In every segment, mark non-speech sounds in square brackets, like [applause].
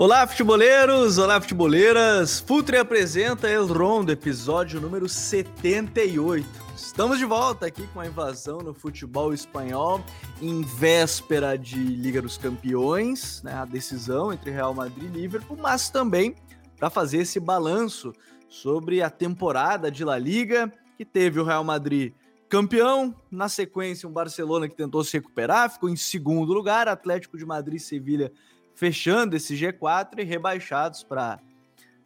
Olá, futeboleiros! Olá, futeboleiras! Futre apresenta El Rondo, episódio número 78. Estamos de volta aqui com a invasão no futebol espanhol, em véspera de Liga dos Campeões, né, a decisão entre Real Madrid e Liverpool, mas também para fazer esse balanço sobre a temporada de La Liga, que teve o Real Madrid campeão, na sequência um Barcelona que tentou se recuperar, ficou em segundo lugar, Atlético de Madrid e Sevilha fechando esse G4 e rebaixados para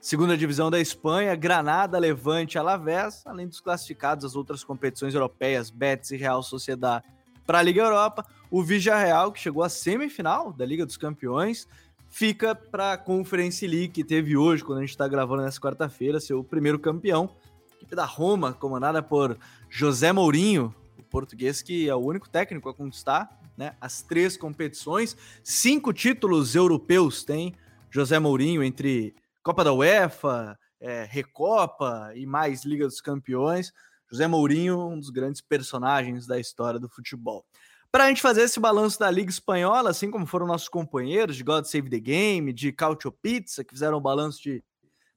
segunda divisão da Espanha, Granada, Levante, Alavés, além dos classificados às outras competições europeias, Betis e Real Sociedad para a Liga Europa. O Real, que chegou à semifinal da Liga dos Campeões, fica para a Conference League, que teve hoje, quando a gente está gravando nessa quarta-feira, seu primeiro campeão. Equipe da Roma, comandada por José Mourinho, o português que é o único técnico a conquistar né, as três competições. Cinco títulos europeus tem José Mourinho entre Copa da UEFA, é, Recopa e mais Liga dos Campeões. José Mourinho, um dos grandes personagens da história do futebol. Para a gente fazer esse balanço da Liga Espanhola, assim como foram nossos companheiros de God Save the Game, de Cautio Pizza, que fizeram o balanço de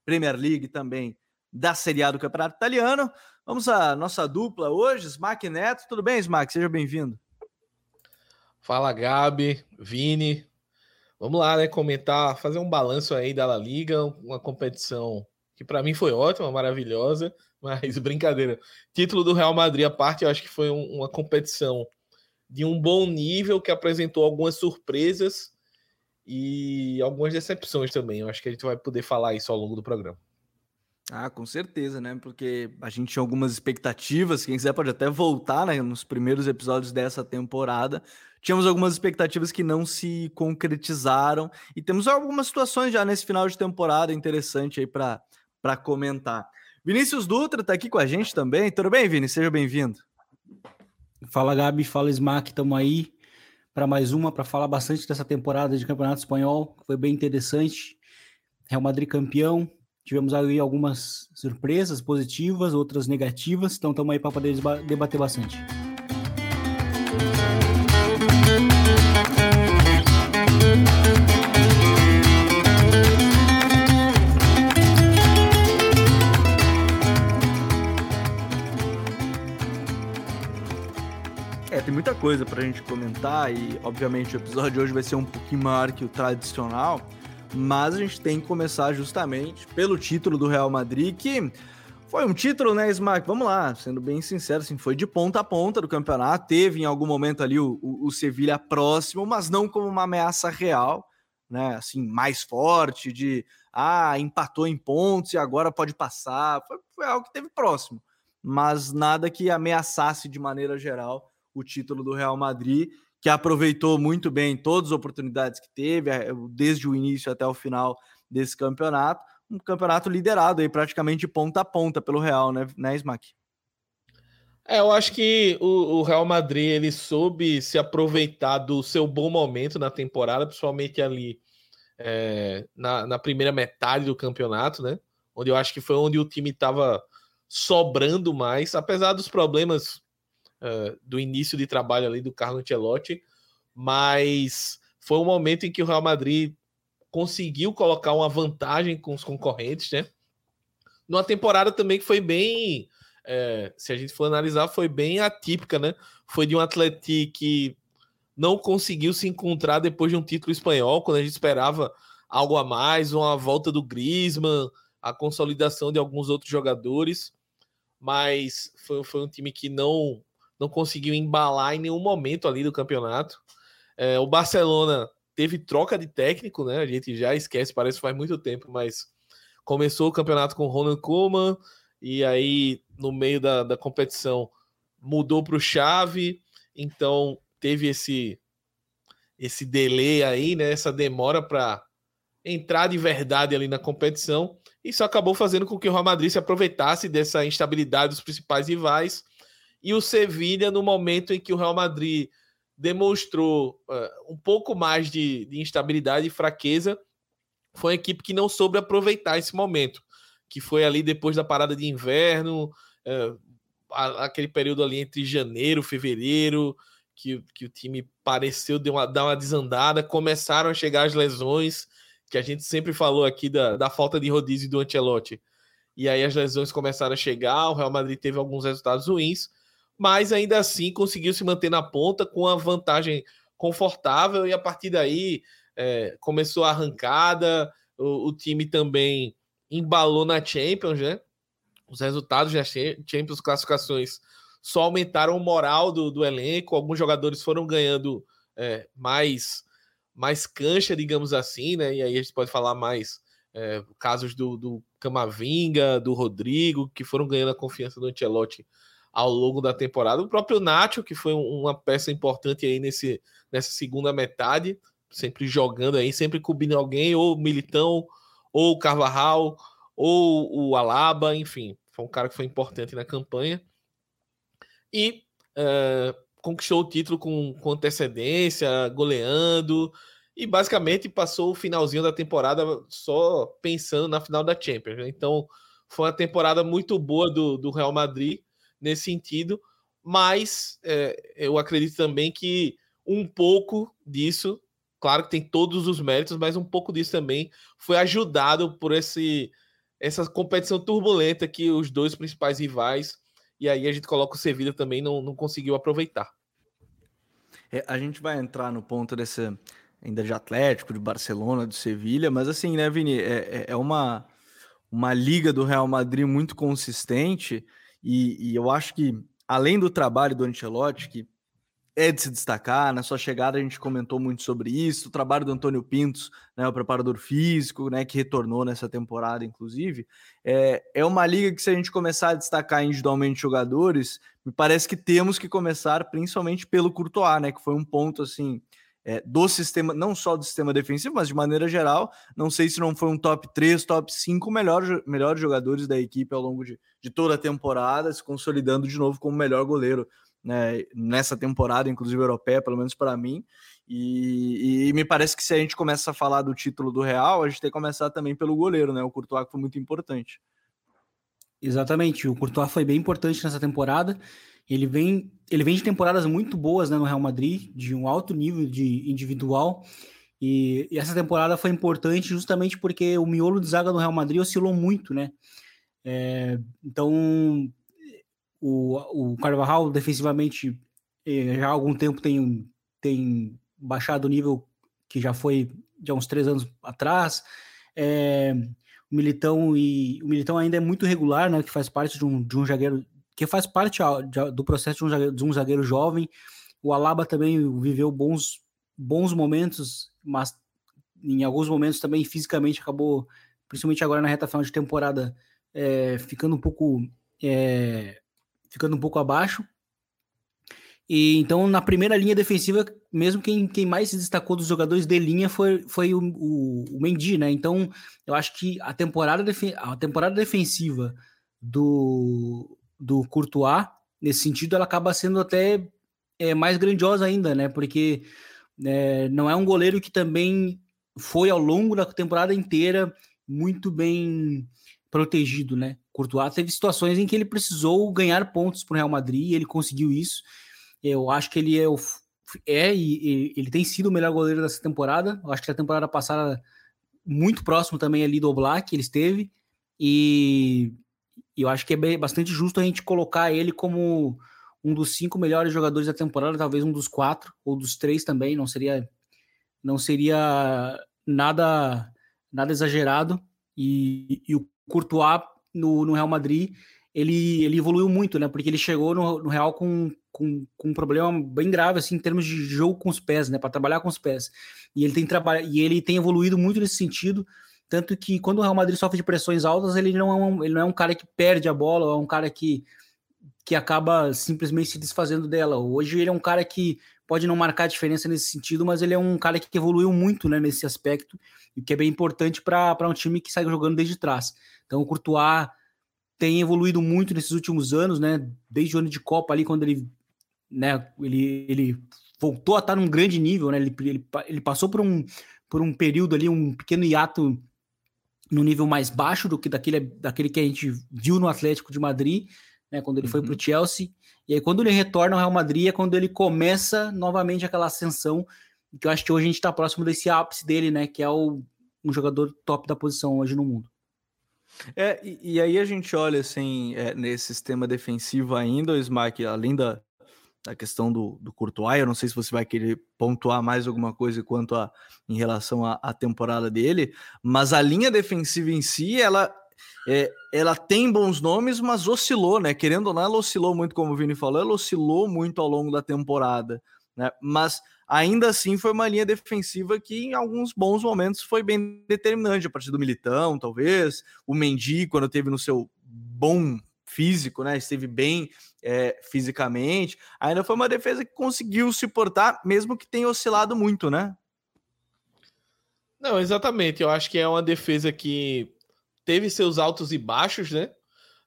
Premier League também da Serie A do Campeonato Italiano, vamos à nossa dupla hoje, Smack Neto. Tudo bem, Smack? Seja bem-vindo. Fala, Gabi, Vini. Vamos lá, né? Comentar, fazer um balanço aí da La Liga, uma competição que para mim foi ótima, maravilhosa, [laughs] mas brincadeira. Título do Real Madrid, a parte, eu acho que foi um, uma competição de um bom nível que apresentou algumas surpresas e algumas decepções também. Eu acho que a gente vai poder falar isso ao longo do programa. Ah, com certeza, né? Porque a gente tinha algumas expectativas. Quem quiser pode até voltar né, nos primeiros episódios dessa temporada. Tínhamos algumas expectativas que não se concretizaram. E temos algumas situações já nesse final de temporada interessante aí para comentar. Vinícius Dutra está aqui com a gente também. Tudo bem, Vini? Seja bem-vindo. Fala, Gabi. Fala, Smack. Estamos aí para mais uma, para falar bastante dessa temporada de Campeonato Espanhol. Foi bem interessante. Real Madrid campeão, Tivemos aí algumas surpresas positivas, outras negativas, então estamos aí para poder debater bastante. Muita coisa para a gente comentar e, obviamente, o episódio de hoje vai ser um pouquinho maior que o tradicional, mas a gente tem que começar justamente pelo título do Real Madrid, que foi um título, né, Smack? Vamos lá, sendo bem sincero, assim, foi de ponta a ponta do campeonato. Teve em algum momento ali o, o, o Sevilha próximo, mas não como uma ameaça real, né? Assim, mais forte, de ah, empatou em pontos e agora pode passar. Foi, foi algo que teve próximo, mas nada que ameaçasse de maneira geral o título do Real Madrid que aproveitou muito bem todas as oportunidades que teve, eh, desde o início até o final desse campeonato. Um campeonato liderado aí praticamente de ponta a ponta pelo Real, né, né Smack? É, eu acho que o, o, Real Madrid ele soube se aproveitar do seu bom momento na temporada, principalmente ali é, na, na, primeira metade do campeonato, né? Onde eu acho que foi onde o time estava sobrando mais, apesar dos problemas uh, do início de trabalho ali do Carlo Ancelotti, mas foi um momento em que o Real Madrid conseguiu colocar uma vantagem com os concorrentes, né? Numa temporada também que foi bem, é, se a gente for analisar, foi bem atípica, né? Foi de um Atlético que não conseguiu se encontrar depois de um título espanhol, quando a gente esperava algo a mais, uma volta do Griezmann, a consolidação de alguns outros jogadores, mas foi, foi um time que não não conseguiu embalar em nenhum momento ali do campeonato. É, o Barcelona teve troca de técnico, né? A gente já esquece, parece que faz muito tempo, mas começou o campeonato com Ronald Koeman e aí no meio da, da competição mudou para o Chave, então teve esse esse delay aí, né? Essa demora para entrar de verdade ali na competição. Isso acabou fazendo com que o Real Madrid se aproveitasse dessa instabilidade dos principais rivais e o Sevilha no momento em que o Real Madrid demonstrou uh, um pouco mais de, de, instabilidade e fraqueza, foi uma equipe que não soube aproveitar esse momento, que foi ali depois da parada de inverno, uh, aquele período ali entre janeiro, fevereiro, que, que o time pareceu uma, dar uma desandada, começaram a chegar as lesões, que a gente sempre falou aqui da, da falta de rodízio do Ancelotti. E aí as lesões começaram a chegar, o Real Madrid teve alguns resultados ruins, mas ainda assim conseguiu se manter na ponta com a vantagem confortável e a partir daí é, começou a arrancada, o, o, time também embalou na Champions, né? Os resultados da Champions, classificações, só aumentaram o moral do, do elenco, alguns jogadores foram ganhando é, mais mais cancha, digamos assim, né? E aí a gente pode falar mais é, casos do, do Camavinga, do Rodrigo, que foram ganhando a confiança do Ancelotti ao longo da temporada. O próprio Nacho, que foi uma peça importante aí nesse, nessa segunda metade, sempre jogando aí, sempre cobrindo alguém, ou Militão, ou Carvajal, ou o Alaba, enfim, foi um cara que foi importante na campanha. E uh, conquistou o título com, com antecedência, goleando, e basicamente passou o finalzinho da temporada só pensando na final da Champions. Né? Então foi uma temporada muito boa do, do Real Madrid nesse sentido, mas é, eu acredito também que um pouco disso, claro que tem todos os méritos, mas um pouco disso também foi ajudado por esse essa competição turbulenta que os dois principais rivais e aí a gente coloca o Sevilla também não, não conseguiu aproveitar. É, a gente vai entrar no ponto desse ainda de Atlético, de Barcelona, de Sevilha, mas assim, né, Vini, é, é, é uma, uma liga do Real Madrid muito consistente e, e eu acho que além do trabalho do Ancelotti, que é de se destacar. Na sua chegada, a gente comentou muito sobre isso. O trabalho do Antônio Pintos, né, o preparador físico, né, que retornou nessa temporada, inclusive. É, é uma liga que, se a gente começar a destacar individualmente jogadores, me parece que temos que começar principalmente pelo Courtois, né, que foi um ponto assim. É, do sistema, não só do sistema defensivo, mas de maneira geral, não sei se não foi um top 3, top 5 melhor, melhores jogadores da equipe ao longo de, de toda a temporada, se consolidando de novo como melhor goleiro né, nessa temporada, inclusive europeia, pelo menos para mim. E, e, me parece que se a gente começa a falar do título do Real, a gente tem que começar também pelo goleiro, né? O Courtois foi muito importante. Exatamente, o Courtois foi bem importante nessa temporada. Ele vem, ele vem de temporadas muito boas né, no Real Madrid, de um alto nível de individual. E, e essa temporada foi importante justamente porque o miolo de zaga do Real Madrid oscilou muito, né? É, então o, o Carvajal, defensivamente, eh, já há algum tempo tem, tem baixado o nível que já foi de uns três anos atrás. É, o Militão e o Militão ainda é muito regular, né? Que faz parte de um, de um zagueiro que faz parte do processo de um, zagueiro, de um zagueiro jovem. O Alaba também viveu bons bons momentos, mas em alguns momentos também fisicamente acabou, principalmente agora na reta final de temporada, é, ficando um pouco é, ficando um pouco abaixo. E então, na primeira linha defensiva, mesmo quem, quem mais se destacou dos jogadores de linha foi, foi o, o, o Mendy, né? Então, eu acho que a temporada, a temporada defensiva do, do Courtois, nesse sentido, ela acaba sendo até é, mais grandiosa ainda, né? Porque é, não é um goleiro que também foi ao longo da temporada inteira muito bem protegido, né? Courtois teve situações em que ele precisou ganhar pontos para o Real Madrid e ele conseguiu isso. Eu acho que ele é, o, é e, e, ele tem sido o melhor goleiro dessa temporada. Eu acho que a temporada passada muito próximo também ali do Black ele esteve e eu acho que é bastante justo a gente colocar ele como um dos cinco melhores jogadores da temporada, talvez um dos quatro ou dos três também. Não seria não seria nada nada exagerado e, e o Courtois no, no, Real Madrid, ele, ele evoluiu muito, né? Porque ele chegou no, no Real com, com, com, um problema bem grave, assim, em termos de jogo com os pés, né? Para trabalhar com os pés. E ele tem trabalhado e ele tem evoluído muito nesse sentido. Tanto que quando o Real Madrid sofre de pressões altas, ele não é um, ele não é um cara que perde a bola, é um cara que, que acaba simplesmente se desfazendo dela. Hoje ele é um cara que pode não marcar diferença nesse sentido, mas ele é um cara que evoluiu muito né, nesse aspecto, e que é bem importante para um time que sai jogando desde trás. Então o Courtois tem evoluído muito nesses últimos anos, né? Desde o ano de Copa ali, quando ele, né, ele, ele voltou a estar num grande nível, né? Ele, ele, ele passou por um, por um período ali, um pequeno hiato no nível mais baixo do que daquele, daquele que a gente viu no Atlético de Madrid, né? Quando ele uhum. foi para o Chelsea. E aí, quando ele retorna ao Real Madrid, é quando ele começa novamente aquela ascensão, que eu acho que hoje a gente está próximo desse ápice dele, né? Que é o um jogador top da posição hoje no mundo. É, e, e aí a gente olha assim, é, nesse sistema defensivo ainda, o Smack, além da, da questão do, do Courtois, eu não sei se você vai querer pontuar mais alguma coisa quanto a em relação à temporada dele, mas a linha defensiva em si, ela é, ela tem bons nomes, mas oscilou, né? Querendo ou não, ela oscilou muito, como o Vini falou, ela oscilou muito ao longo da temporada, né? Mas ainda assim foi uma linha defensiva que em alguns bons momentos foi bem determinante, a partir do Militão, talvez, o Mendy, quando teve no seu bom físico, né? Esteve bem é, fisicamente. Ainda foi uma defesa que conseguiu se portar, mesmo que tenha oscilado muito, né? Não, exatamente. Eu acho que é uma defesa que teve seus altos e baixos, né?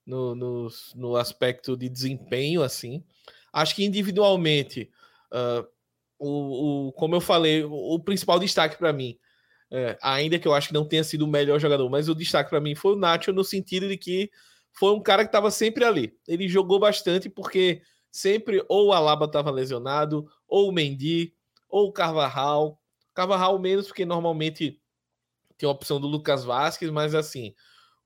No, no, no aspecto de desempenho, assim. Acho que individualmente, uh, o, o, como eu falei, o, o principal destaque para mim, é, ainda que eu acho que não tenha sido o melhor jogador, mas o destaque para mim foi o Nacho no sentido de que foi um cara que estava sempre ali. Ele jogou bastante porque sempre ou o Alaba estava lesionado, ou o Mendy, ou o Carvajal. Carvajal menos porque normalmente tem a opção do Lucas Vasquez, mas assim,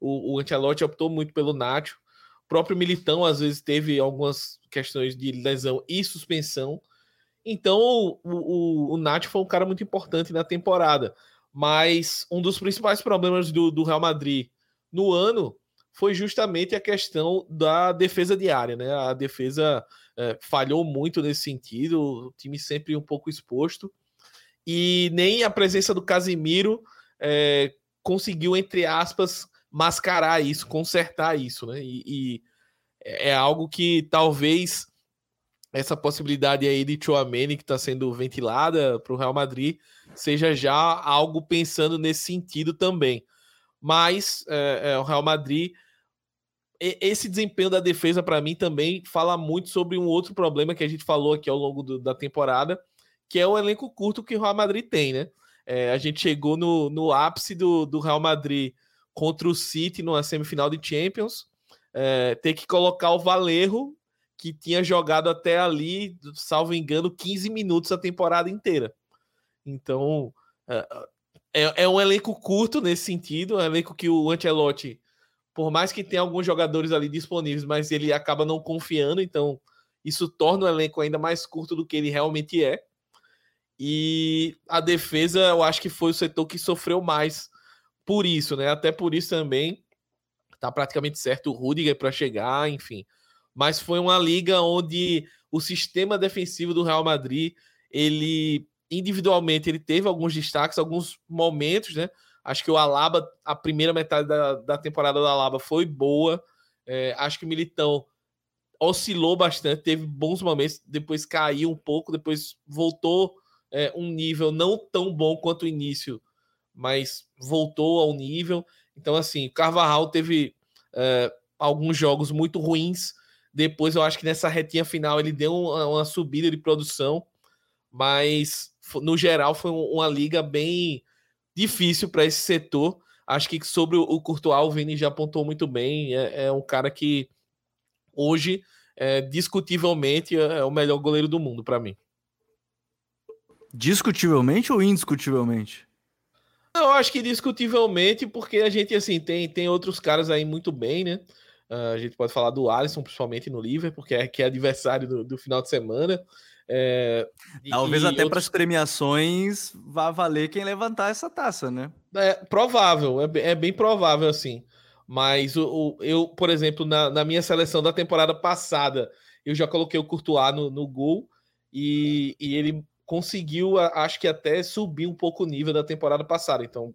o, o Ancelotti optou muito pelo Nacho. O próprio Militão às vezes teve algumas questões de lesão e suspensão. Então o, o, o Nacho foi um cara muito importante na temporada. Mas um dos principais problemas do, do Real Madrid no ano foi justamente a questão da defesa diária, né? A defesa é, falhou muito nesse sentido, o time sempre um pouco exposto. E nem a presença do Casimiro é, conseguiu, entre aspas, mascarar isso, consertar isso, né? E, e é algo que talvez essa possibilidade aí de Chouameni que está sendo ventilada para o Real Madrid seja já algo pensando nesse sentido também. Mas é, é, o Real Madrid, esse desempenho da defesa para mim também fala muito sobre um outro problema que a gente falou aqui ao longo do, da temporada, que é o elenco curto que o Real Madrid tem, né? É, a gente chegou no, no ápice do, do Real Madrid contra o City numa semifinal de Champions, é, ter que colocar o Valerro, que tinha jogado até ali, salvo engano, 15 minutos a temporada inteira. Então, é, é, é um elenco curto nesse sentido, é um elenco que o Ancelotti, por mais que tenha alguns jogadores ali disponíveis, mas ele acaba não confiando, então isso torna o elenco ainda mais curto do que ele realmente é. E a defesa, eu acho que foi o setor que sofreu mais por isso, né? Até por isso também tá praticamente certo o Rudiger para chegar, enfim. Mas foi uma liga onde o sistema defensivo do Real Madrid, ele individualmente ele teve alguns destaques, alguns momentos, né? Acho que o Alaba, a primeira metade da, da temporada do Alaba foi boa. É, acho que o Militão oscilou bastante, teve bons momentos, depois caiu um pouco, depois voltou é, um nível não tão bom quanto o início mas voltou ao nível. Então, assim, Carvajal teve é, alguns jogos muito ruins. Depois, eu acho que nessa retinha final ele deu uma, uma subida de produção, mas no geral foi uma liga bem difícil para esse setor. Acho que sobre o Courtois, o Vini já apontou muito bem. É, é um cara que hoje, é, discutivelmente, é o melhor goleiro do mundo para mim. Discutivelmente ou indiscutivelmente? Eu acho que discutivelmente, porque a gente, assim, tem, tem outros caras aí muito bem, né? Uh, a gente pode falar do Alisson, principalmente no Liverpool, porque é, que é adversário do, do final de semana. É, Talvez até outros... para as premiações vá valer quem levantar essa taça, né? É provável, é, é bem provável, assim. Mas o, o, eu, por exemplo, na, na, minha seleção da temporada passada, eu já coloquei o Courtois no, no gol e, e ele conseguiu, acho que até subir um pouco o nível da temporada passada. Então,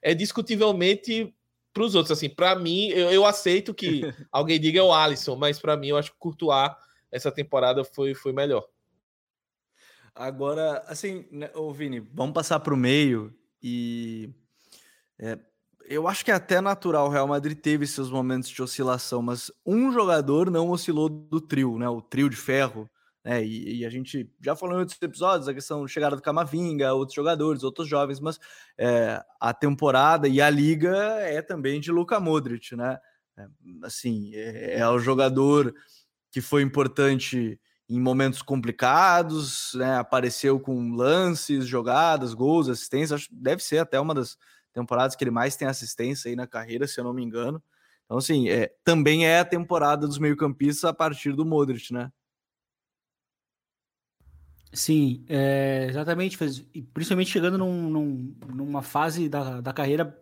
é discutivelmente para os outros. Assim, para mim, eu, eu, aceito que [laughs] alguém diga é o Alisson, mas para mim, eu acho que o Courtois essa temporada foi, foi melhor. Agora, assim, né, ô Vini, vamos passar para o meio e é, eu acho que é até natural. O Real Madrid teve seus momentos de oscilação, mas um jogador não oscilou do trio, né? O trio de ferro né? E, e, a gente já falou em outros episódios a questão da chegada do Camavinga, outros jogadores, outros jovens, mas é, a temporada e a liga é também de Luka Modric, né? É, assim, é, é, o jogador que foi importante em momentos complicados, né? Apareceu com lances, jogadas, gols, assistências. Acho deve ser até uma das temporadas que ele mais tem assistência aí na carreira, se eu não me engano. Então, assim, é, também é a temporada dos meio-campistas a partir do Modric, né? Sim, é, exatamente. Principalmente chegando num, num, numa fase da, da carreira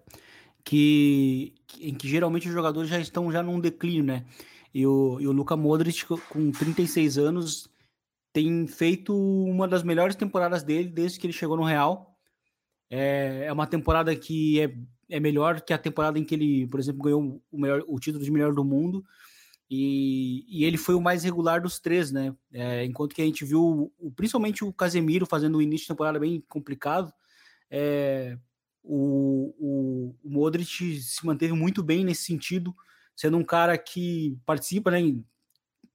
que, em que geralmente os jogadores já estão já num declínio, né? E o, e o Luka Modric, com 36 anos, tem feito uma das melhores temporadas dele desde que ele chegou no Real. É, é uma temporada que é, é melhor que a temporada em que ele, por exemplo, ganhou o, melhor, o título de melhor do mundo. E, e ele foi o mais regular dos três, né? É, enquanto que a gente viu, o, principalmente o Casemiro fazendo o início de temporada bem complicado, é, o, o, o Modric se manteve muito bem nesse sentido, sendo um cara que participa né,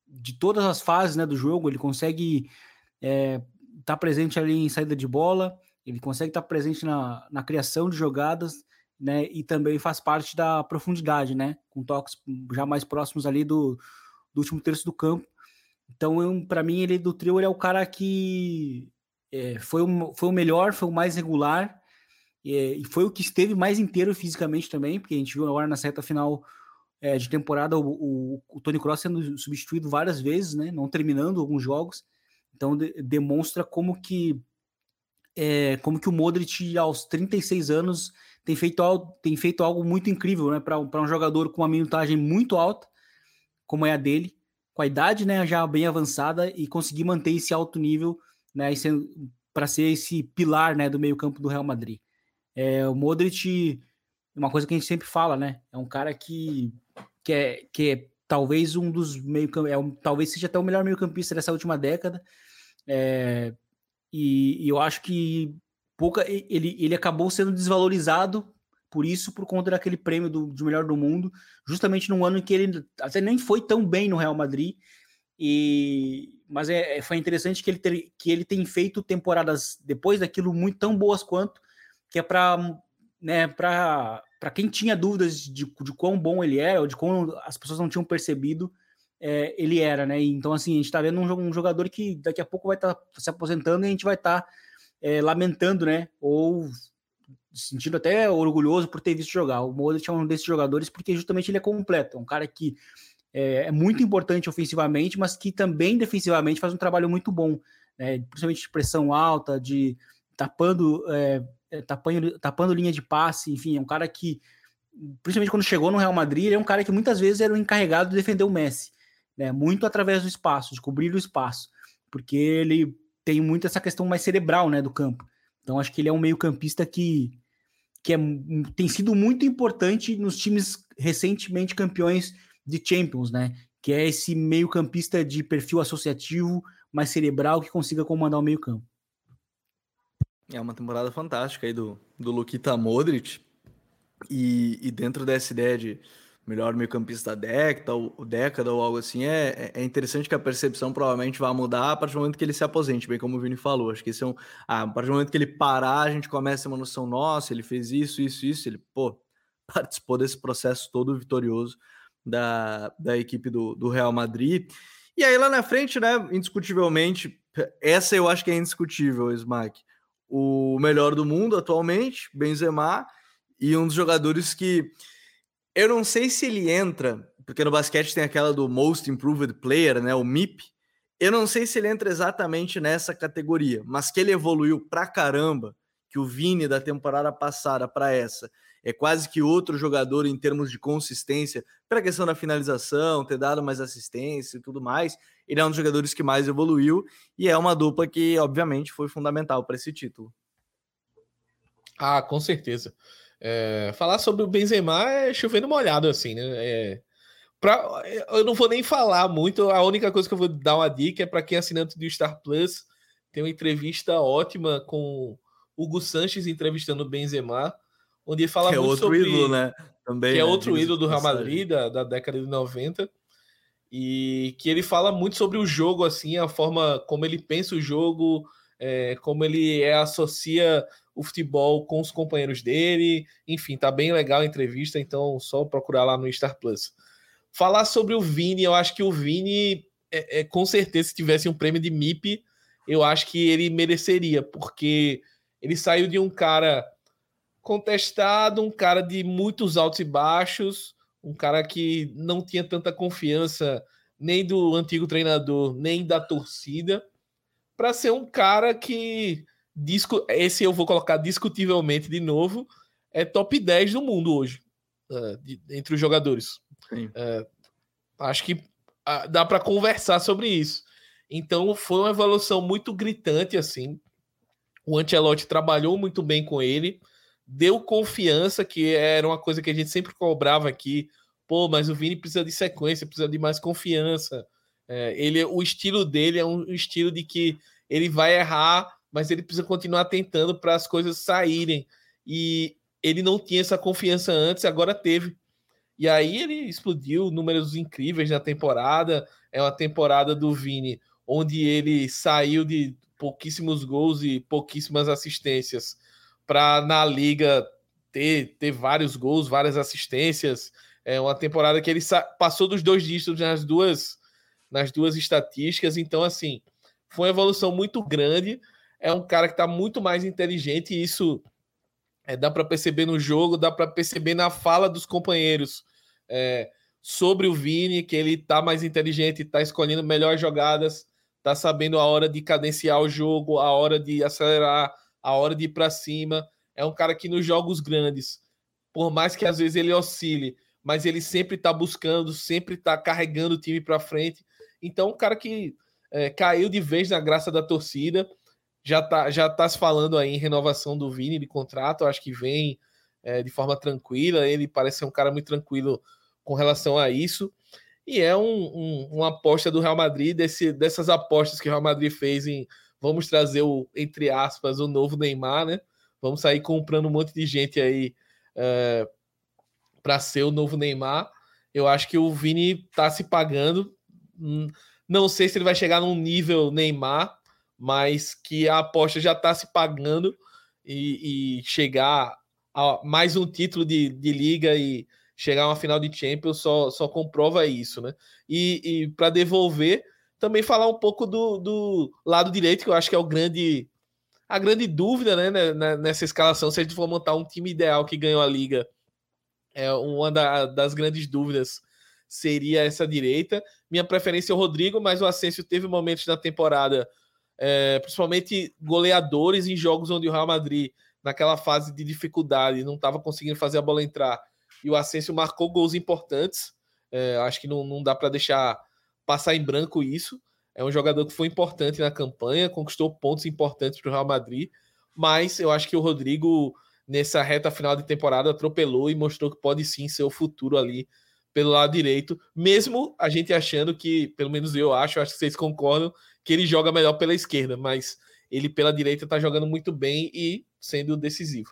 de todas as fases né, do jogo, ele consegue estar é, tá presente ali em saída de bola, ele consegue estar tá presente na, na criação de jogadas, né, e também faz parte da profundidade, né, com toques já mais próximos ali do, do último terço do campo. Então, para mim, ele do trio ele é o cara que é, foi, o, foi o melhor, foi o mais regular, é, e foi o que esteve mais inteiro fisicamente também, porque a gente viu agora na reta final é, de temporada o, o, o, Tony Cross sendo substituído várias vezes, né, não terminando alguns jogos. Então de, demonstra como que é, como que o Modric aos 36 anos tem feito tem feito algo muito incrível, né, para um jogador com uma minutagem muito alta, como é a dele, com a idade, né, já bem avançada e conseguir manter esse alto nível, né, para ser esse pilar, né, do meio-campo do Real Madrid. É, o Modric, uma coisa que a gente sempre fala, né? É um cara que, que, é, que é talvez um dos meio é um, talvez seja até o melhor meio-campista dessa última década. É, e, e, eu acho que pouca ele, ele acabou sendo desvalorizado por isso, por conta daquele prêmio do, de melhor do mundo, justamente num ano em que ele até nem foi tão bem no Real Madrid. E mas é, é foi interessante que ele ter, que ele tem feito temporadas depois daquilo muito tão boas quanto que é para né, para quem tinha dúvidas de, de quão bom ele era, ou de como as pessoas não tinham percebido, é, ele era, né? Então, assim, a gente está vendo um, um, jogador que daqui a pouco vai estar tá se aposentando e a gente vai estar tá, é, lamentando, né? Ou sentindo até orgulhoso por ter visto jogar. O Modric é um desses jogadores porque justamente ele é completo, é um cara que é, é muito importante ofensivamente, mas que também defensivamente faz um trabalho muito bom, né? principalmente de pressão alta, de tapando é, tapando, tapando linha de passe, enfim, é um cara que, principalmente quando chegou no Real Madrid, ele é um cara que muitas vezes era o encarregado de defender o Messi, né? Muito através do espaço, de cobrir o espaço, porque ele tem muito essa questão mais cerebral, né, do campo. Então acho que ele é um meio-campista que que é, tem sido muito importante nos times recentemente campeões de Champions, né? Que é esse meio-campista de perfil associativo, mais cerebral, que consiga comandar o meio-campo. É uma temporada fantástica aí do, do Luquita Modric. E, e dentro dessa ideia de melhor meio-campista da década, ou, década ou algo assim, é, é interessante que a percepção provavelmente vai mudar a partir do momento que ele se aposente, bem como o Vini falou. Acho que esse é um. Ah, a partir do momento que ele parar, a gente começa uma noção, nossa, ele fez isso, isso, isso. Ele, pô, [laughs] participou desse processo todo vitorioso da, da equipe do, do Real Madrid. E aí lá na frente, né, indiscutivelmente, essa eu acho que é indiscutível, Smack o melhor do mundo atualmente, Benzema, e um dos jogadores que eu não sei se ele entra, porque no basquete tem aquela do Most Improved Player, né, o MIP. Eu não sei se ele entra exatamente nessa categoria, mas que ele evoluiu pra caramba, que o Vini da temporada passada para essa é quase que outro jogador em termos de consistência, para a questão da finalização, ter dado mais assistência e tudo mais. Ele é um dos jogadores que mais evoluiu e é uma dupla que, obviamente, foi fundamental para esse título. Ah, com certeza. É, falar sobre o Benzema é chovendo molhado, assim, né? É, pra, eu não vou nem falar muito, a única coisa que eu vou dar uma dica é para quem é assinante do Star Plus, tem uma entrevista ótima com o Hugo Sanches entrevistando o Benzema onde ele fala que é muito é outro sobre... ídolo, né? Também, que é né? outro ídolo do Real Madrid, da, da década de 90, e que ele fala muito sobre o jogo, assim, a forma como ele pensa o jogo, é, como ele é, associa o futebol com os companheiros dele, enfim, tá bem legal a entrevista, então só procurar lá no Star Plus. Falar sobre o Vini, eu acho que o Vini, é, é com certeza, se tivesse um prêmio de MIP, eu acho que ele mereceria, porque ele saiu de um cara contestado, um cara de muitos altos e baixos, um cara que não tinha tanta confiança nem do antigo treinador, nem da torcida, para ser um cara que esse eu vou colocar discutivelmente de novo, é top 10 do mundo hoje, uh, de, entre os jogadores. Uh, acho que uh, dá para conversar sobre isso. Então foi uma evolução muito gritante assim. O Ancelotti trabalhou muito bem com ele, deu confiança, que era uma coisa que a gente sempre cobrava aqui. Pô, mas o Vini precisa de sequência, precisa de mais confiança. É, ele, o estilo dele é um estilo de que ele vai errar, mas ele precisa continuar tentando para as coisas saírem. E ele não tinha essa confiança antes, agora teve. E aí ele explodiu números incríveis na temporada. É uma temporada do Vini onde ele saiu de pouquíssimos gols e pouquíssimas assistências para na liga ter, ter vários gols, várias assistências. É uma temporada que ele passou dos dois dígitos nas duas nas duas estatísticas. Então, assim, foi uma evolução muito grande. É um cara que está muito mais inteligente e isso é, dá para perceber no jogo, dá para perceber na fala dos companheiros é, sobre o Vini, que ele está mais inteligente, está escolhendo melhores jogadas, tá sabendo a hora de cadenciar o jogo, a hora de acelerar, a hora de ir para cima. É um cara que nos jogos grandes, por mais que às vezes ele oscile, mas ele sempre tá buscando, sempre tá carregando o time para frente. Então, um cara que é, caiu de vez na graça da torcida. Já tá, já tá se falando aí em renovação do Vini de contrato, acho que vem é, de forma tranquila. Ele parece ser um cara muito tranquilo com relação a isso. E é um, um, uma aposta do Real Madrid, desse, dessas apostas que o Real Madrid fez em vamos trazer o, entre aspas, o novo Neymar, né? Vamos sair comprando um monte de gente aí é, para ser o novo Neymar. Eu acho que o Vini tá se pagando. Hum, não sei se ele vai chegar num nível Neymar, mas que a aposta já está se pagando e, e, chegar a mais um título de, de liga e chegar a uma final de Champions só, só comprova isso, né? E, e para devolver, também falar um pouco do, do lado direito, que eu acho que é o grande a grande dúvida né, né nessa escalação, se a gente for montar um time ideal que ganhou a liga, é uma da, das grandes dúvidas seria essa direita. Minha preferência é o Rodrigo, mas o Asensio teve momentos na temporada, é, principalmente goleadores em jogos onde o Real Madrid, naquela fase de dificuldade, não estava conseguindo fazer a bola entrar e o Asensio marcou gols importantes. É, acho que não, não dá para deixar passar em branco isso. É um jogador que foi importante na campanha, conquistou pontos importantes para o Real Madrid, mas eu acho que o Rodrigo, nessa reta final de temporada, atropelou e mostrou que pode sim ser o futuro ali pelo lado direito, mesmo a gente achando que, pelo menos eu acho, acho que vocês concordam, que ele joga melhor pela esquerda, mas ele pela direita está jogando muito bem e sendo decisivo.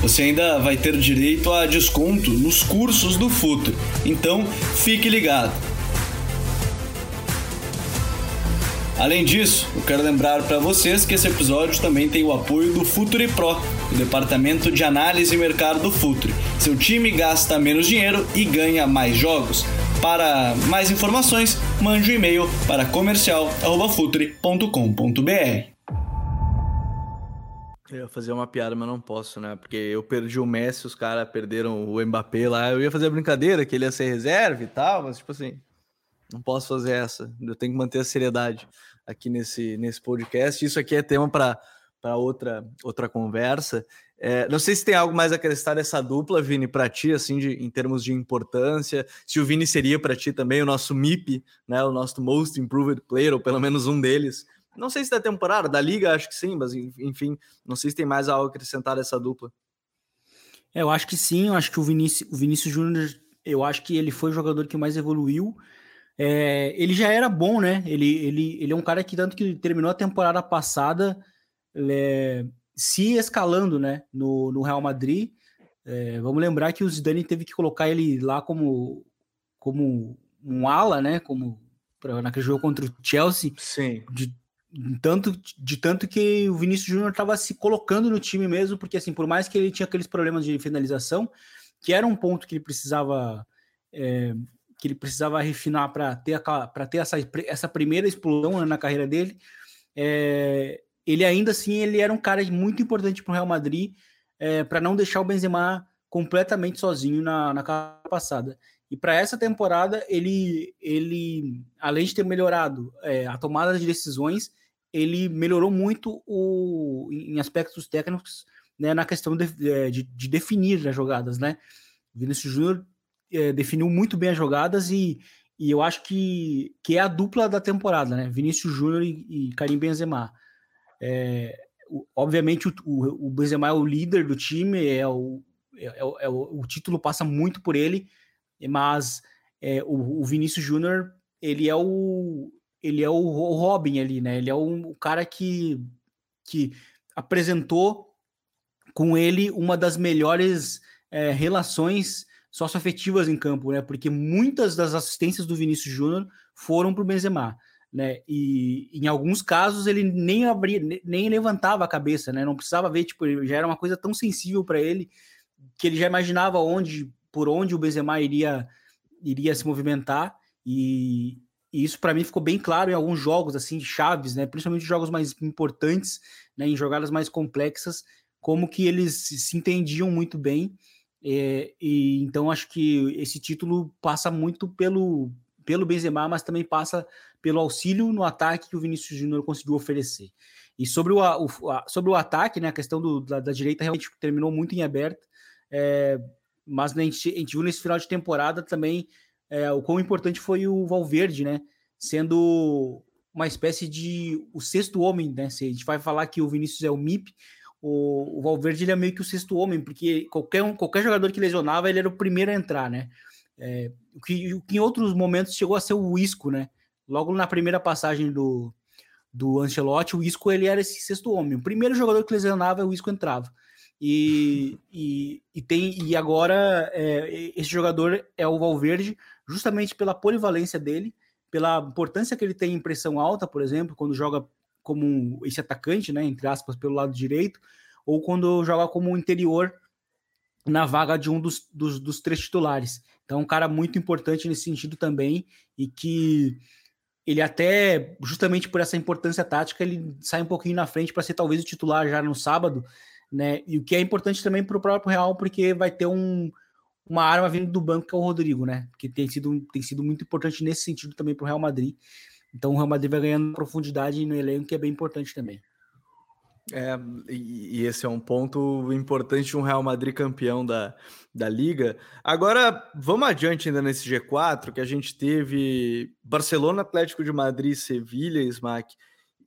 Você ainda vai ter direito a desconto nos cursos do Futuri. Então, fique ligado. Além disso, eu quero lembrar para vocês que esse episódio também tem o apoio do Futuri Pro, o departamento de análise e mercado do Futuri. Seu time gasta menos dinheiro e ganha mais jogos. Para mais informações, mande um e-mail para comercial@futuri.com.br. Eu ia fazer uma piada, mas não posso, né? Porque eu perdi o Messi, os caras perderam o Mbappé lá. Eu ia fazer a brincadeira que ele ia ser reserva e tal, mas tipo assim, não posso fazer essa. Eu tenho que manter a seriedade aqui nesse, nesse podcast. Isso aqui é tema para outra, outra conversa. É, não sei se tem algo mais a acrescentar dessa dupla, Vini, para ti, assim, de, em termos de importância. Se o Vini seria para ti também o nosso MIP, né, o nosso Most Improved Player, ou pelo menos um deles. Não sei se da temporada, da liga, acho que sim, mas enfim, não sei se tem mais algo a acrescentar dessa dupla. É, eu acho que sim, eu acho que o Vinícius, o Vinícius Júnior, eu acho que ele foi o jogador que mais evoluiu. É, ele já era bom, né? Ele, ele, ele é um cara que, tanto que terminou a temporada passada é, se escalando né, no, no Real Madrid. É, vamos lembrar que o Zidane teve que colocar ele lá como, como um ala, né? Como pra, naquele jogo contra o Chelsea. Sim. De, tanto, de tanto que o Vinícius Júnior estava se colocando no time mesmo, porque assim, por mais que ele tinha aqueles problemas de finalização, que era um ponto que ele precisava é, que ele precisava refinar para ter, para ter essa, essa primeira explosão né, na carreira dele, é, ele ainda assim ele era um cara muito importante para o Real Madrid é, para não deixar o Benzema completamente sozinho na, na passada. E para essa temporada, ele, ele, além de ter melhorado é, a tomada de decisões, ele melhorou muito o, em aspectos técnicos né, na questão de, é, de, de definir as jogadas. Né? Vinícius Júnior é, definiu muito bem as jogadas e, e eu acho que, que é a dupla da temporada, né? Vinícius Júnior e, e Karim Benzema. É, obviamente o, o, o, Benzema é o líder do time, é o, é, é, é o, título passa muito por ele, mas o, o Vinícius Júnior ele é o ele é o, Robin ali, né? Ele é o, cara que, que apresentou com ele uma das melhores é, relações socioafetivas em campo, né? Porque muitas das assistências do Vinícius Júnior foram para o Benzema né? E em alguns casos ele nem abria, nem levantava a cabeça, né? Não precisava ver, tipo, já era uma coisa tão sensível para ele que ele já imaginava onde, por onde o Benzema iria iria se movimentar e, e isso para mim ficou bem claro em alguns jogos assim chaves, né? Principalmente jogos mais importantes, né? Em jogadas mais complexas, como que eles se entendiam muito bem. É, e então acho que esse título passa muito pelo pelo Benzema, mas também passa pelo auxílio no ataque que o Vinícius Júnior conseguiu oferecer. E sobre o, o, sobre o ataque, né, a questão do, da, da, direita realmente terminou muito em aberto, é, mas a gente, a gente, viu nesse final de temporada também é, o quão importante foi o Valverde, né, sendo uma espécie de o sexto homem, né, se a gente vai falar que o Vinícius é o MIP, o, o Valverde ele é meio que o sexto homem, porque qualquer, um, qualquer jogador que lesionava, ele era o primeiro a entrar, né, é, o, que, o que em outros momentos chegou a ser o Isco, né, Logo na primeira passagem do, do Ancelotti, o Isco ele era esse sexto homem. O primeiro jogador que lesionava, o Isco entrava. E, e, e, tem, e agora é, esse jogador é o Valverde, justamente pela polivalência dele, pela importância que ele tem em pressão alta, por exemplo, quando joga como esse atacante, né, entre aspas, pelo lado direito, ou quando joga como interior na vaga de um dos, dos, dos três titulares. Então, um cara muito importante nesse sentido também, e que ele até, justamente por essa importância tática, ele sai um pouquinho na frente para ser talvez o titular já no sábado, né? E o que é importante também para o próprio Real, porque vai ter um, uma arma vindo do banco que é o Rodrigo, né? Que tem sido, tem sido muito importante nesse sentido também para o Real Madrid. Então o Real Madrid vai ganhando profundidade no elenco, que é bem importante também. É, e, esse é um ponto importante de um Real Madrid campeão da, da Liga. Agora, vamos adiante ainda nesse G4, que a gente teve Barcelona, Atlético de Madrid, Sevilha, Smack,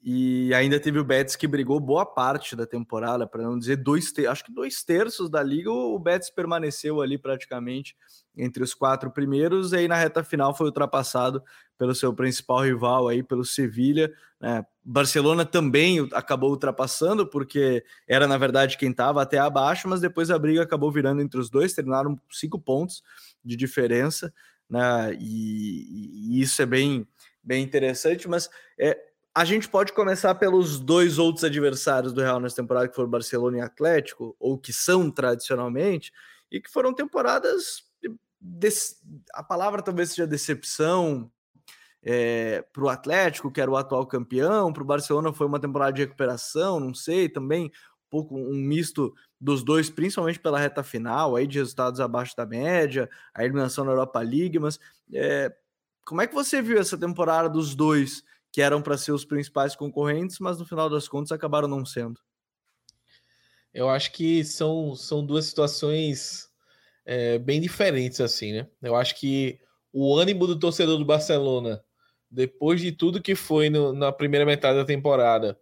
e ainda teve o Betis que brigou boa parte da temporada, para não dizer dois, acho que dois terços da Liga, o Betis permaneceu ali praticamente entre os quatro primeiros, e aí na reta final foi ultrapassado pelo seu principal rival aí, pelo Sevilha, né? Barcelona também acabou ultrapassando, porque era na verdade quem estava até abaixo, mas depois a briga acabou virando entre os dois, terminaram cinco pontos de diferença, né? E, e isso é bem, bem interessante, mas é, a gente pode começar pelos dois outros adversários do Real nessa temporada, que foram Barcelona e Atlético, ou que são tradicionalmente, e que foram temporadas. A palavra talvez seja decepção, é, para o Atlético, que era o atual campeão, para o Barcelona foi uma temporada de recuperação, não sei, também um pouco um misto dos dois, principalmente pela reta final, aí de resultados abaixo da média, a eliminação na Europa League, mas é, como é que você viu essa temporada dos dois que eram para ser os principais concorrentes, mas no final das contas acabaram não sendo? Eu acho que são, são duas situações é, bem diferentes, assim, né? Eu acho que o ânimo do torcedor do Barcelona depois de tudo que foi no, na primeira metade da temporada,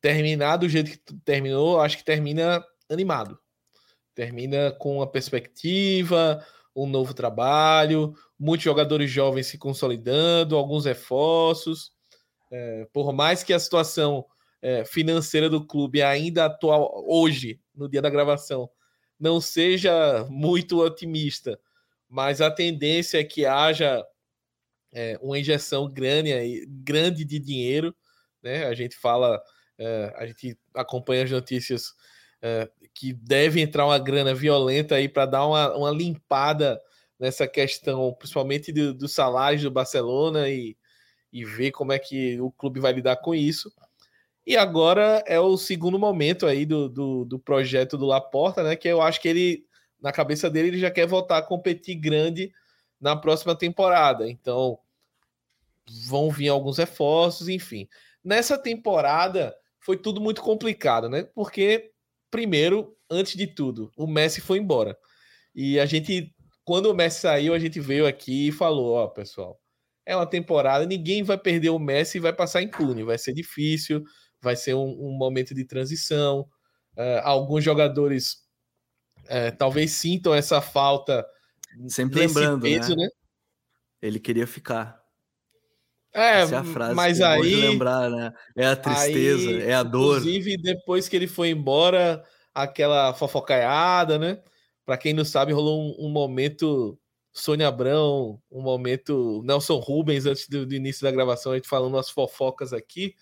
terminar do jeito que terminou, acho que termina animado. Termina com uma perspectiva, um novo trabalho, muitos jogadores jovens se consolidando, alguns reforços. É, por mais que a situação é, financeira do clube ainda atual, hoje, no dia da gravação, não seja muito otimista, mas a tendência é que haja é, uma injeção grande, grande de dinheiro, né? A gente fala, é, a gente acompanha as notícias é, que deve entrar uma grana violenta aí para dar uma, uma limpada nessa questão, principalmente do, do salário do Barcelona e, e ver como é que o clube vai lidar com isso. E agora é o segundo momento aí do, do, do, projeto do Laporta, né? Que eu acho que ele, na cabeça dele, ele já quer voltar a competir grande na próxima temporada. Então, vão vir alguns reforços, enfim. Nessa temporada foi tudo muito complicado, né? Porque, primeiro, antes de tudo, o Messi foi embora. E a gente, quando o Messi saiu, a gente veio aqui e falou: Ó, pessoal, é uma temporada, ninguém vai perder o Messi e vai passar impune, vai ser difícil vai ser um, um momento de transição. Uh, alguns jogadores uh, talvez sintam essa falta. Sempre lembrando, peso, né? né? Ele queria ficar. É, Essa é a frase mas aí lembrar, né? É a tristeza, aí, é a dor. Inclusive, depois que ele foi embora, aquela fofocaiada, né? Para quem não sabe, rolou um, um, momento Sônia Abrão, um momento Nelson Rubens antes do, do, início da gravação, a gente falando as fofocas aqui.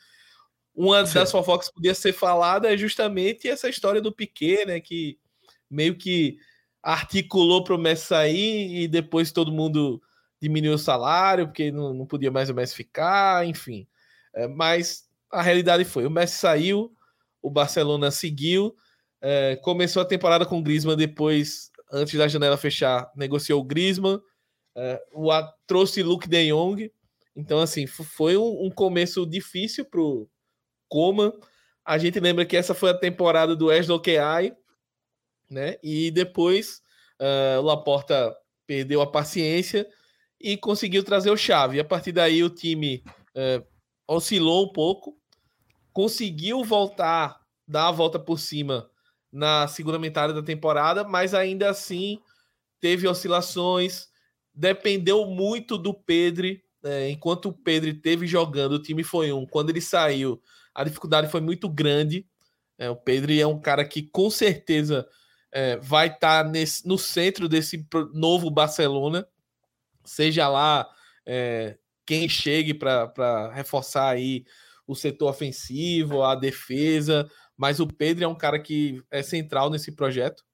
Uma Sim. das fofocas que podia ser falada é justamente essa história do Piquet, né? Que meio que articulou para o Messi sair e depois todo mundo diminuiu o salário, porque não, não podia mais o Messi ficar, enfim. É, mas a realidade foi: o Messi saiu, o Barcelona seguiu, é, começou a temporada com o Griezmann, depois, antes da janela fechar, negociou o Griezmann, é, o, a, trouxe Luke de Jong. Então, assim, foi um, um começo difícil pro Coman. A gente lembra que essa foi a temporada do Eslo Keai, né? E depois uh, o Laporta perdeu a paciência e conseguiu trazer o Chave. A partir daí o time uh, oscilou um pouco, conseguiu voltar, dar a volta por cima na segunda metade da temporada, mas ainda assim teve oscilações, dependeu muito do Pedro. Né? enquanto o Pedro teve jogando, o time foi um. Quando ele saiu, a dificuldade foi muito grande. É, o Pedro é um cara que com certeza é, vai estar tá no centro desse novo Barcelona, seja lá é, quem chegue para reforçar aí o setor ofensivo, a defesa, mas o Pedro é um cara que é central nesse projeto.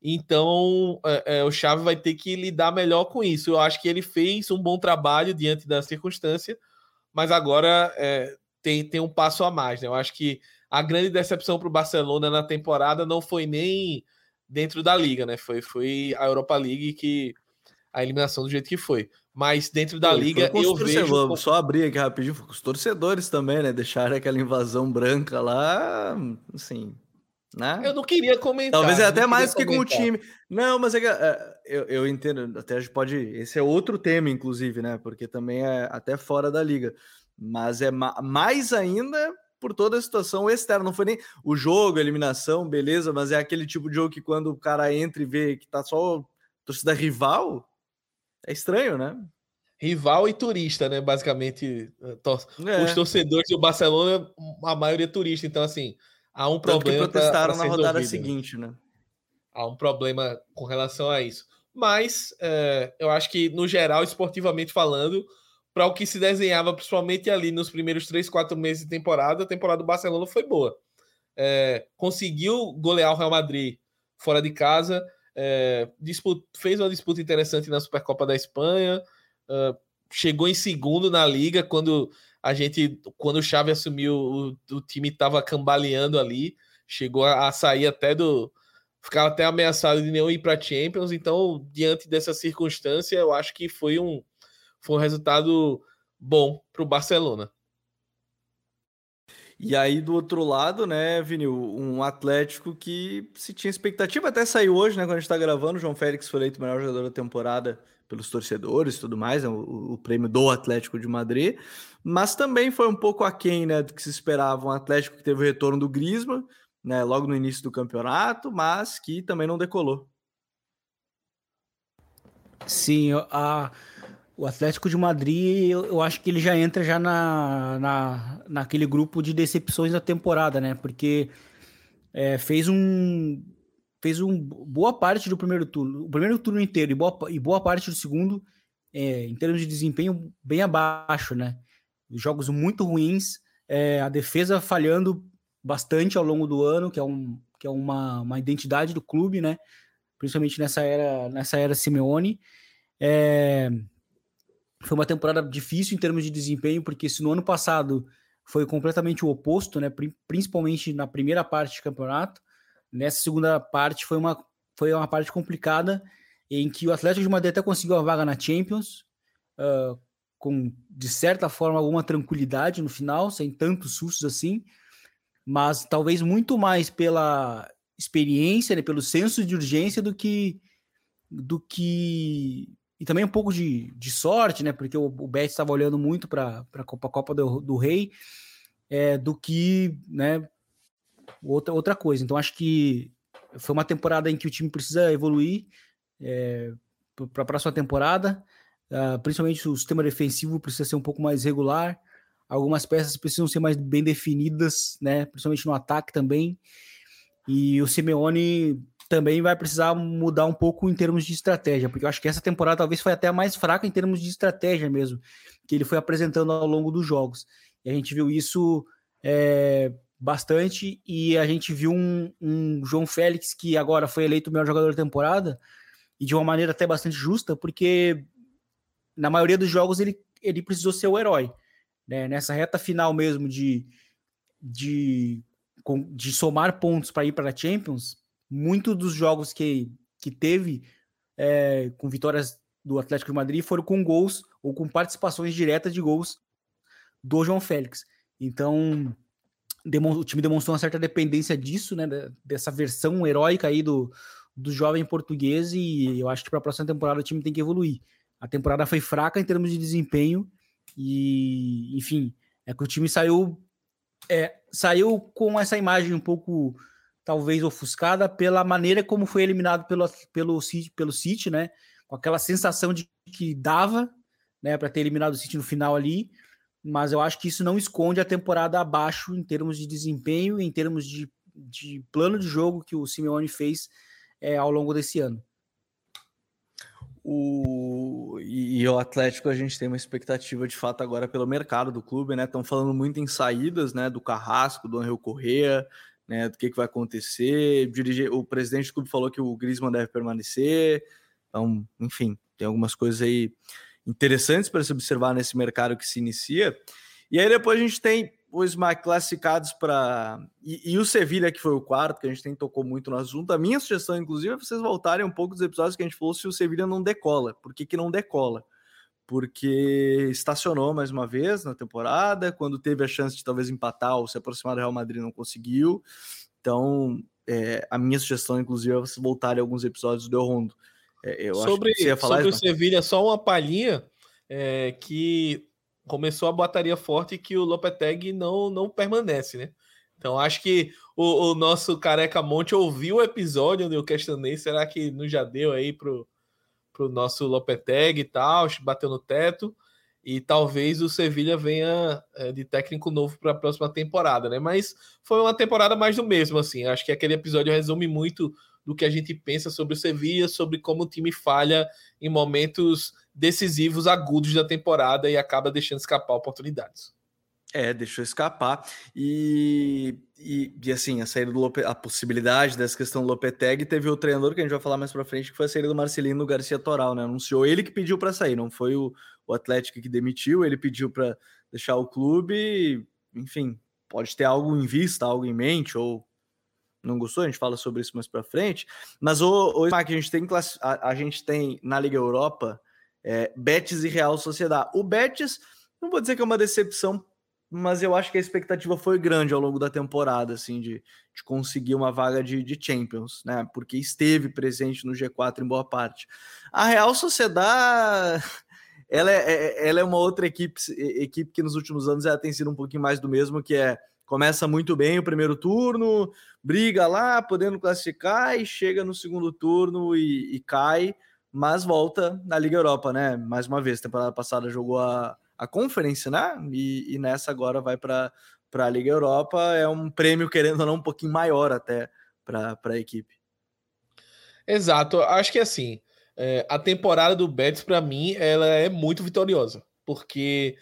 Então, é, é, o Chave vai ter que lidar melhor com isso. Eu acho que ele fez um bom trabalho diante da circunstância, mas agora é, tem, tem um passo a mais. Né? Eu acho que a grande decepção para o Barcelona na temporada não foi nem dentro da liga, né? Foi, foi a Europa League que a eliminação do jeito que foi. Mas dentro da liga eu vejo. Só abrir aqui rapidinho, com os torcedores também, né? Deixaram aquela invasão branca lá, assim. Né? Eu não queria comentar. Talvez é até mais que com o time. Não, mas é, é, eu, eu entendo. Até a gente pode. Esse é outro tema, inclusive, né? Porque também é até fora da liga mas é ma mais ainda por toda a situação externa. Não foi nem o jogo, a eliminação, beleza, mas é aquele tipo de jogo que quando o cara entra e vê que tá só torcida rival, é estranho, né? Rival e turista, né? Basicamente, eh, tor é. os torcedores do Barcelona, a maioria é turista, então assim, há um Tanto problema. Que protestaram pra, pra na rodada resolvido. seguinte, né? Há um problema com relação a isso. Mas é, eu acho que, no geral, esportivamente falando, para o que se desenhava, principalmente ali nos primeiros três, quatro meses de temporada, a temporada do Barcelona foi boa. É, conseguiu golear o Real Madrid fora de casa, é, disputa, fez uma disputa interessante na Supercopa da Espanha, chegou em segundo na liga quando a gente, quando o Xavi assumiu, o, o time estava cambaleando ali, chegou a, a, sair até do, ficava até ameaçado de não ir para Champions. Então, diante dessa circunstância, eu acho que foi um foi um resultado bom para o Barcelona. E aí, do outro lado, né, Vinil, um Atlético que se tinha expectativa, até saiu hoje, né, quando a gente está gravando, o João Félix foi eleito o melhor jogador da temporada pelos torcedores e tudo mais, né, o, o, prêmio do Atlético de Madrid, mas também foi um pouco aquém, né, do que se esperava, um Atlético que teve o retorno do Griezmann, né, logo no início do campeonato, mas que também não decolou. Sim, a o Atlético de Madrid, eu, eu, acho que ele já entra já na, na, naquele grupo de decepções da temporada, né? Porque é, fez um fez um boa parte do primeiro turno, o primeiro turno inteiro e boa, e boa parte do segundo, é, em termos de desempenho, bem abaixo, né? Jogos muito ruins, é, a defesa falhando bastante ao longo do ano, que é, um, que é uma, uma identidade do clube, né? Principalmente nessa era, nessa era Simeone. É, foi uma temporada difícil em termos de desempenho, porque se no ano passado foi completamente o oposto, né? Principalmente na primeira parte do campeonato, nessa segunda parte foi uma, foi uma parte complicada em que o Atlético de Madrid até conseguiu a vaga na Champions, uh, com de certa forma alguma tranquilidade no final, sem tantos sustos assim, mas talvez muito mais pela experiência, né, pelo senso de urgência do que do que e também um pouco de, de sorte, né? Porque o, o Betis estava olhando muito para a Copa, Copa do, do Rei, é, do que né, outra, outra coisa. Então acho que foi uma temporada em que o time precisa evoluir é, para a próxima temporada. Uh, principalmente o sistema defensivo precisa ser um pouco mais regular. Algumas peças precisam ser mais bem definidas, né? Principalmente no ataque também. E o Simeone também vai precisar mudar um pouco em termos de estratégia, porque eu acho que essa temporada talvez foi até a mais fraca em termos de estratégia mesmo, que ele foi apresentando ao longo dos jogos. E a gente viu isso é, bastante, e a gente viu um, um, João Félix que agora foi eleito o melhor jogador da temporada, e de uma maneira até bastante justa, porque na maioria dos jogos ele, ele precisou ser o herói. Né? Nessa reta final mesmo de, de, de somar pontos para ir para a Champions, muitos dos jogos que, que teve é, com vitórias do Atlético de Madrid foram com gols ou com participações diretas de gols do João Félix. Então, o time demonstrou uma certa dependência disso, né? Dessa versão heróica aí do, do jovem português, e eu acho que para a próxima temporada o time tem que evoluir. A temporada foi fraca em termos de desempenho, e enfim, é que o time saiu, é, saiu com essa imagem um pouco talvez ofuscada pela maneira como foi eliminado pelo, pelo, City, pelo City, né? Com aquela sensação de que dava, né, para ter eliminado o City no final ali, mas eu acho que isso não esconde a temporada abaixo em termos de desempenho, em termos de, de plano de jogo que o Simeone fez é, ao longo desse ano. O... E, o Atlético a gente tem uma expectativa de fato agora pelo mercado do clube, né? Estão falando muito em saídas, né? Do Carrasco, do Angel Correa, né, do que, que vai acontecer. Dirigir, o presidente do clube falou que o Griezmann deve permanecer. Então, enfim, tem algumas coisas aí interessantes para se observar nesse mercado que se inicia. E aí depois a gente tem os mais classificados para. E, e, o Sevilha, que foi o quarto, que a gente tem tocou muito no assunto. A minha sugestão, inclusive, é vocês voltarem um pouco dos episódios que a gente falou se o Sevilha não decola. Por que, que não decola? Porque estacionou mais uma vez na temporada, quando teve a chance de talvez empatar ou se aproximar do Real Madrid não conseguiu. Então, é, a minha sugestão, inclusive, é você voltar alguns episódios do El Rondo. É, eu sobre acho que falar, sobre o Sevilha, só uma palhinha é, que começou a bataria forte que o Lopetegui não, não permanece, né? Então acho que o, o, nosso careca Monte ouviu o episódio onde eu questionei, será que não já deu aí pro, para o nosso Lopeteg e tal, bateu no teto. E talvez o Sevilha venha é, de técnico novo para a próxima temporada, né? Mas foi uma temporada mais do mesmo, assim. Acho que aquele episódio resume muito do que a gente pensa sobre o Sevilha, sobre como o time falha em momentos decisivos, agudos da temporada e acaba deixando escapar oportunidades. É, deixou escapar. E, e, e, assim, a saída do Lope, a possibilidade dessa questão do Lopeteg teve o treinador que a gente vai falar mais para frente, que foi a saída do Marcelino Garcia Toral, né? Anunciou ele que pediu para sair, não foi o, o Atlético que demitiu, ele pediu para deixar o clube. Enfim, pode ter algo em vista, algo em mente, ou não gostou, a gente fala sobre isso mais para frente. Mas o, o a gente tem a, a gente tem na Liga Europa é, Betis e Real Sociedade. O Betis, não vou dizer que é uma decepção mas eu acho que a expectativa foi grande ao longo da temporada, assim, de, de conseguir uma vaga de, de, Champions, né? Porque esteve presente no G4 em boa parte. A Real Sociedade, [laughs] ela é, é, ela é uma outra equipe, equipe que nos últimos anos ela tem sido um pouquinho mais do mesmo, que é começa muito bem o primeiro turno, briga lá, podendo classificar e chega no segundo turno e, e cai, mas volta na Liga Europa, né? Mais uma vez, temporada passada jogou a, a Conference, né? E, e nessa agora vai para a Liga Europa. É um prêmio, querendo ou não, um pouquinho maior até para a equipe. Exato. Acho que assim, é, a temporada do Betis, para mim, ela é muito vitoriosa, porque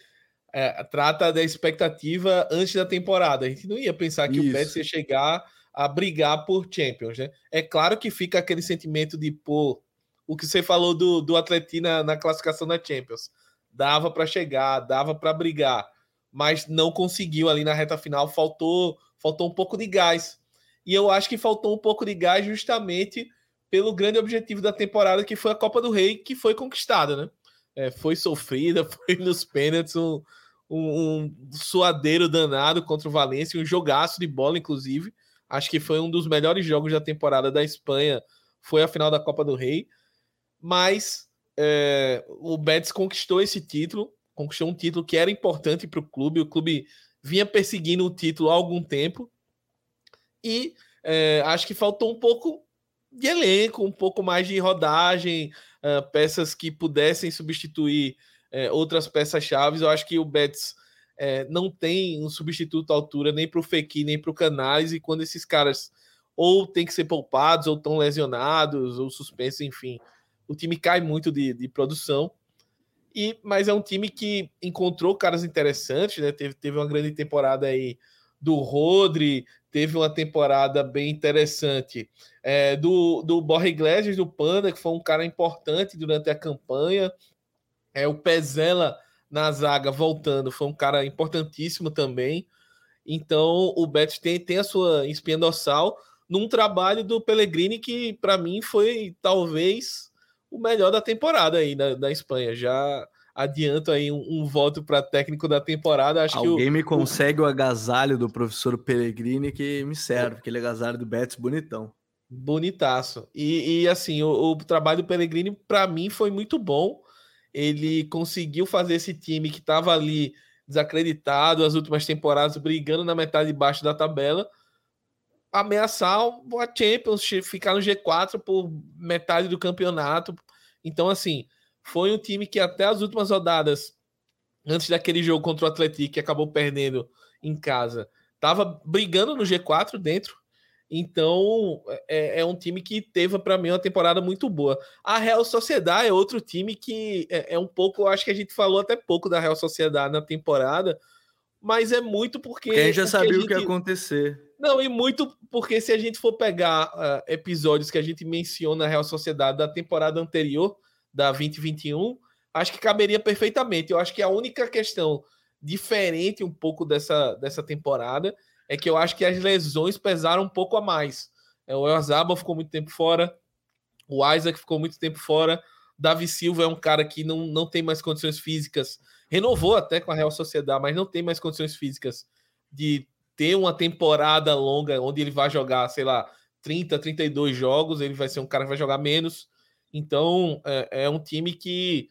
é, trata da expectativa antes da temporada. A gente não ia pensar que Isso. o Betis ia chegar a brigar por Champions, né? É claro que fica aquele sentimento de, pô, o que você falou do, do Atletina na classificação da Champions dava para chegar, dava para brigar, mas não conseguiu ali na reta final, faltou, faltou um pouco de gás. E eu acho que faltou um pouco de gás justamente pelo grande objetivo da temporada, que foi a Copa do Rei, que foi conquistada, né? É, foi sofrida, [laughs] foi nos pênaltis, um, um, um, suadeiro danado contra o Valência, um jogaço de bola, inclusive. Acho que foi um dos melhores jogos da temporada da Espanha, foi a final da Copa do Rei. Mas é, o Betis conquistou esse título, conquistou um título que era importante para o clube. O clube vinha perseguindo o título há algum tempo e é, acho que faltou um pouco de elenco, um pouco mais de rodagem, uh, peças que pudessem substituir uh, outras peças-chave. Eu acho que o Betis uh, não tem um substituto à altura nem para o Fekir, nem para o Canales, e quando esses caras ou têm que ser poupados, ou estão lesionados, ou suspensos, enfim, o time cai muito de, de produção. E, mas é um time que encontrou caras interessantes, né? Teve, teve uma grande temporada aí do Rodri, teve uma temporada bem interessante é, do, do Borja Iglesias, do Panda, que foi um cara importante durante a campanha. É, o Pezela na zaga voltando, foi um cara importantíssimo também. Então o Betis tem, tem a sua espinha dorsal num trabalho do Pellegrini que, para mim, foi talvez o melhor da temporada aí da, da Espanha. Já adianto aí um, um voto para técnico da temporada. Acho Alguém que o, me consegue o... o agasalho do professor Pellegrini que me serve, aquele agasalho do Betis bonitão. Bonitaço. E, e assim, o, o, trabalho do Pellegrini, para mim, foi muito bom. Ele conseguiu fazer esse time que estava ali desacreditado as últimas temporadas, brigando na metade de baixo da tabela, ameaçar a Champions, ficar no G4 por metade do campeonato. Então, assim, foi um time que até as últimas rodadas, antes daquele jogo contra o Atlético, que acabou perdendo em casa, estava brigando no G4 dentro. Então, é, é um time que teve para mim uma temporada muito boa. A Real Sociedade é outro time que é, é um pouco, acho que a gente falou até pouco da Real Sociedade na temporada, mas é muito porque. Quem já sabia gente... o que ia acontecer. Não, e muito porque se a gente for pegar uh, episódios que a gente menciona na Real Sociedade da temporada anterior, da 2021, acho que caberia perfeitamente. Eu acho que a única questão diferente um pouco dessa, dessa temporada é que eu acho que as lesões pesaram um pouco a mais. É, o Elzabal ficou muito tempo fora, o Isaac ficou muito tempo fora, Davi Silva é um cara que não, não tem mais condições físicas, renovou até com a Real Sociedade, mas não tem mais condições físicas de ter uma temporada longa onde ele vai jogar, sei lá, 30, 32 jogos, ele vai ser um cara que vai jogar menos. Então, é, é um time que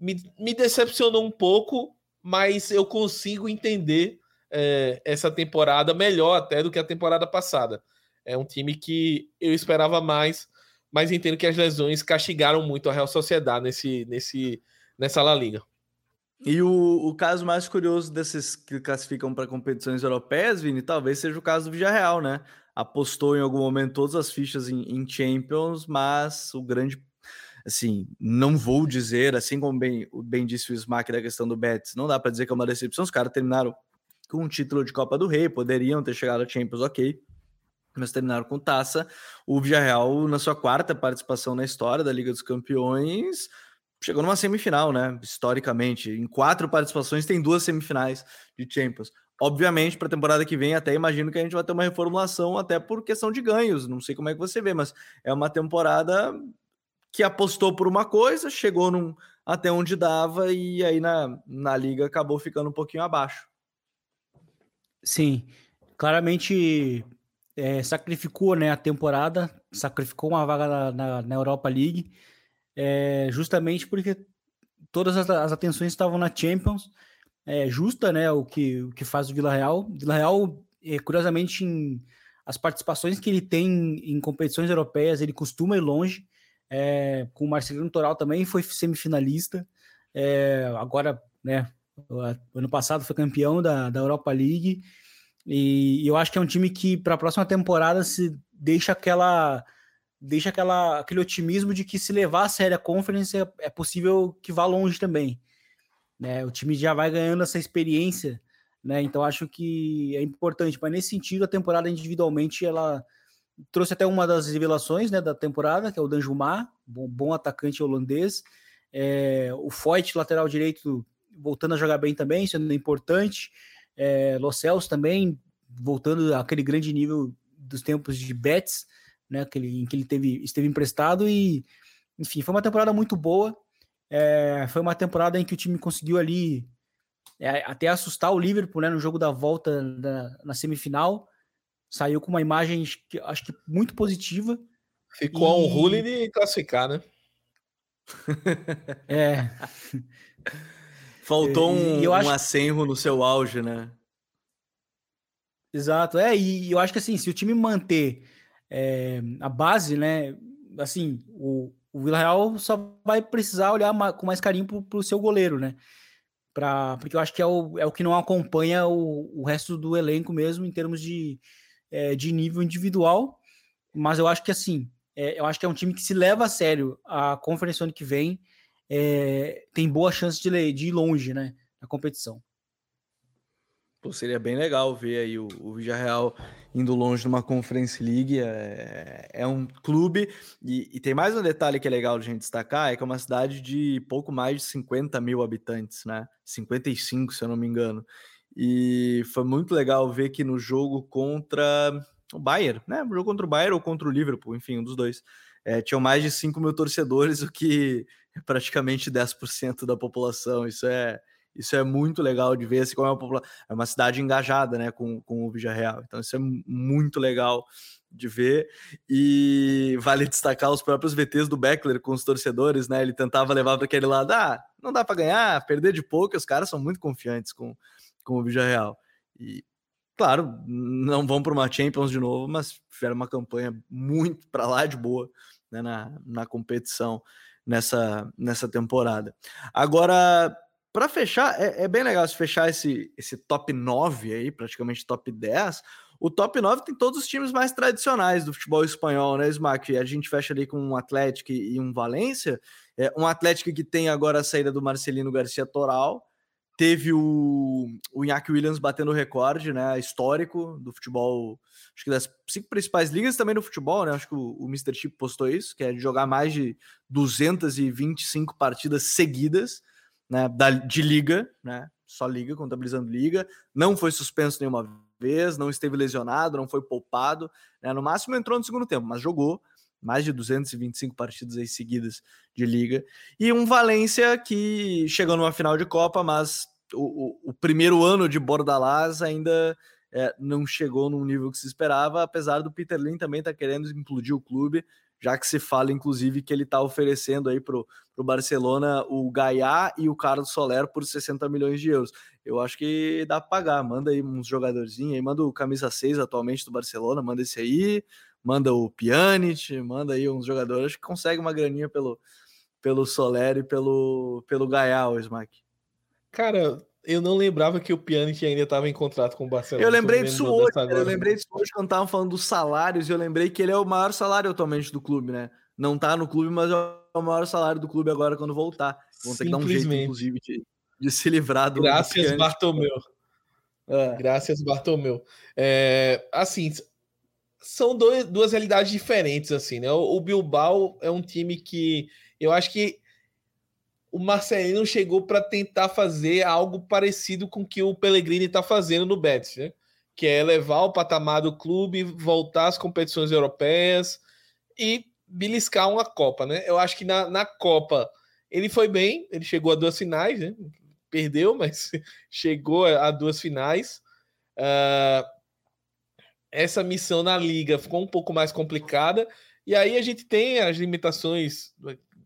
me, me, decepcionou um pouco, mas eu consigo entender é, essa temporada melhor até do que a temporada passada. É um time que eu esperava mais, mas entendo que as lesões castigaram muito a Real Sociedade nesse, nesse, nessa La Liga. E o, o caso mais curioso desses que classificam para competições europeias, Vini, talvez seja o caso do Villarreal, né? Apostou em algum momento todas as fichas em, em Champions, mas o grande assim, não vou dizer, assim como bem, bem disse o Smack da questão do Betis, não dá para dizer que é uma decepção. Os caras terminaram com um título de Copa do Rei, poderiam ter chegado a Champions, ok, mas terminaram com taça. O Villarreal, na sua quarta participação na história da Liga dos Campeões, chegou numa semifinal, né? Historicamente, em quatro participações tem duas semifinais de Champions. Obviamente, para a temporada que vem, até imagino que a gente vai ter uma reformulação, até por questão de ganhos. Não sei como é que você vê, mas é uma temporada que apostou por uma coisa, chegou num, até onde dava e aí na, na liga acabou ficando um pouquinho abaixo. Sim, claramente é, sacrificou né, a temporada, sacrificou uma vaga na, na, na Europa League é, justamente porque todas as, as, atenções estavam na Champions, é, justa, né, o que, o que faz o Vila Real. Vila Real, é, curiosamente, em, as participações que ele tem em competições europeias, ele costuma ir longe. é, com o Marcelino Toral também foi semifinalista. É, agora, né, ano passado foi campeão da, da Europa League. E eu acho que é um time que, para a próxima temporada, se deixa aquela deixa aquela, aquele otimismo de que se levar a sério a Conference é, é possível que vá longe também. Né? O time já vai ganhando essa experiência, né? Então acho que é importante. Mas nesse sentido, a temporada individualmente ela trouxe até uma das revelações né, da temporada, que é o Danjumar, bom, bom atacante holandês. É, o Foyt, lateral direito, voltando a jogar bem também, sendo importante. É, Los Cels também, voltando àquele grande nível dos tempos de Betts, né, aquele, em que ele teve, esteve emprestado. E, enfim, foi uma temporada muito boa. É, foi uma temporada em que o time conseguiu ali é, até assustar o Liverpool né, no jogo da volta na, na semifinal saiu com uma imagem que acho que muito positiva. Ficou e... um rule de classificar, né? É. [laughs] Faltou um, eu acho... um acenro no seu auge, né? Exato, é, e eu acho que assim, se o time manter é, a base, né, assim, o, o Villarreal só vai precisar olhar com mais carinho pro, pro seu goleiro, né, pra, porque eu acho que é o, é o que não acompanha o, o resto do elenco mesmo, em termos de, é, de nível individual, mas eu acho que assim, é, eu acho que é um time que se leva a sério a conferência ano que vem, é, tem boa chance de, de ir longe, né, na competição. Pô, seria bem legal ver aí o, o Villarreal indo longe numa Conference League. É, é um clube, e, e, tem mais um detalhe que é legal de gente destacar: é que é uma cidade de pouco mais de 50 mil habitantes, né? 55, se eu não me engano. E foi muito legal ver que no jogo contra o Bayern, né? O jogo contra o Bayern ou contra o Liverpool, enfim, um dos dois. É, tinham mais de 5 mil torcedores, o que é praticamente 10% da população. Isso é, isso é muito legal de ver assim, como é uma, é uma cidade engajada né, com, com o Real. Então, isso é muito legal de ver. E vale [laughs] destacar os próprios VTs do Beckler com os torcedores, né? Ele tentava levar para aquele lado, ah, não dá para ganhar, perder de pouco, os caras são muito confiantes com, com o Villarreal. E, claro, não vão para uma Champions de novo, mas fizeram uma campanha muito para lá de boa né, na, na competição nessa, nessa temporada. Agora, para fechar, é, é, bem legal se fechar esse, esse top 9 aí, praticamente top 10. O top 9 tem todos os times mais tradicionais do futebol espanhol, né, Smack? A gente fecha ali com um Atlético e um Valência. É, um Atlético que tem agora a saída do Marcelino Garcia Toral, Teve o, o Iñaki Williams batendo o recorde, né, histórico do futebol, acho que das cinco principais ligas também no futebol, né, acho que o, o Mr. Chip postou isso, que é de jogar mais de 225 partidas seguidas, né, da, de liga, né, só liga, contabilizando liga, não foi suspenso nenhuma vez, não esteve lesionado, não foi poupado, né, no máximo entrou no segundo tempo, mas jogou, mais de 225 partidas aí seguidas de liga. E um Valência que chegou numa final de Copa, mas o, o, o primeiro ano de Bordalás ainda é, não chegou num nível que se esperava, apesar do Peter Lin também estar tá querendo implodir o clube, já que se fala, inclusive, que ele está oferecendo aí para o Barcelona o Gaiá e o Carlos Soler por 60 milhões de euros. Eu acho que dá para pagar. Manda aí uns jogadorzinhos aí, manda o camisa 6 atualmente do Barcelona, manda esse aí, manda o Pjanic, manda aí uns jogadores que consegue uma graninha pelo, pelo Soler e pelo, pelo Gaia, o Smack. Cara, eu não lembrava que o Pjanic ainda estava em contrato com o Barcelona. Eu lembrei disso hoje, eu lembrei disso hoje quando estavam falando dos salários, e eu lembrei que ele é o maior salário atualmente do clube, né? Não tá no clube, mas é o maior salário do clube agora quando voltar. Vão ter que dar um jeito, inclusive, de, de se livrar do. Graças, do Bartomeu. É. Graças, Bartomeu. É, assim, são dois, duas realidades diferentes, assim, né? O, o, Bilbao é um time que eu acho que o Marcelino chegou para tentar fazer algo parecido com o que o Pellegrini está fazendo no Betis, né? Que é levar o patamar do clube, voltar às competições europeias e beliscar uma Copa, né? Eu acho que na, na Copa ele foi bem, ele chegou a duas finais, né? Perdeu, [laughs] mas chegou a, a duas finais. Uh, essa missão na liga ficou um pouco mais complicada. E aí a gente tem as limitações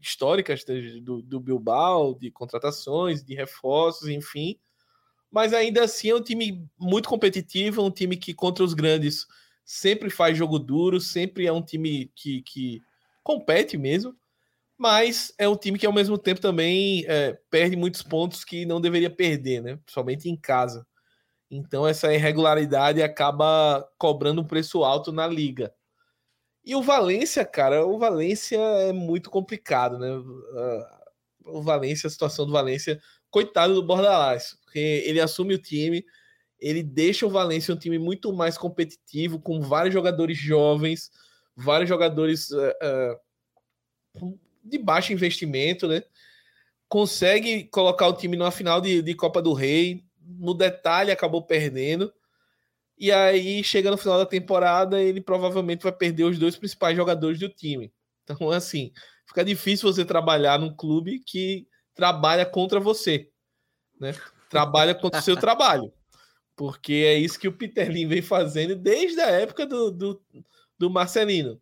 históricas do, do Bilbao, de contratações, de reforços, enfim. Mas ainda assim é um time muito competitivo, um time que contra os grandes sempre faz jogo duro, sempre é um time que, que compete mesmo. mas é um time que ao mesmo tempo também é, perde muitos pontos que não deveria perder, né? Principalmente em casa. Então essa irregularidade acaba cobrando um preço alto na liga. E o Valência, cara, o Valência é muito complicado, né? O Valência, a situação do Valência, coitado do Bordalás, porque ele assume o time, ele deixa o Valência um time muito mais competitivo, com vários jogadores jovens, vários jogadores uh, uh, de baixo investimento, né? Consegue colocar o time numa final de, de Copa do Rei, no detalhe acabou perdendo. E aí, chega no final da temporada, ele provavelmente vai perder os dois principais jogadores do time. Então, assim, fica difícil você trabalhar num clube que trabalha contra você, né? Trabalha contra o seu [laughs] trabalho. Porque é isso que o Peter Lin vem fazendo desde a época do, do, do Marcelino.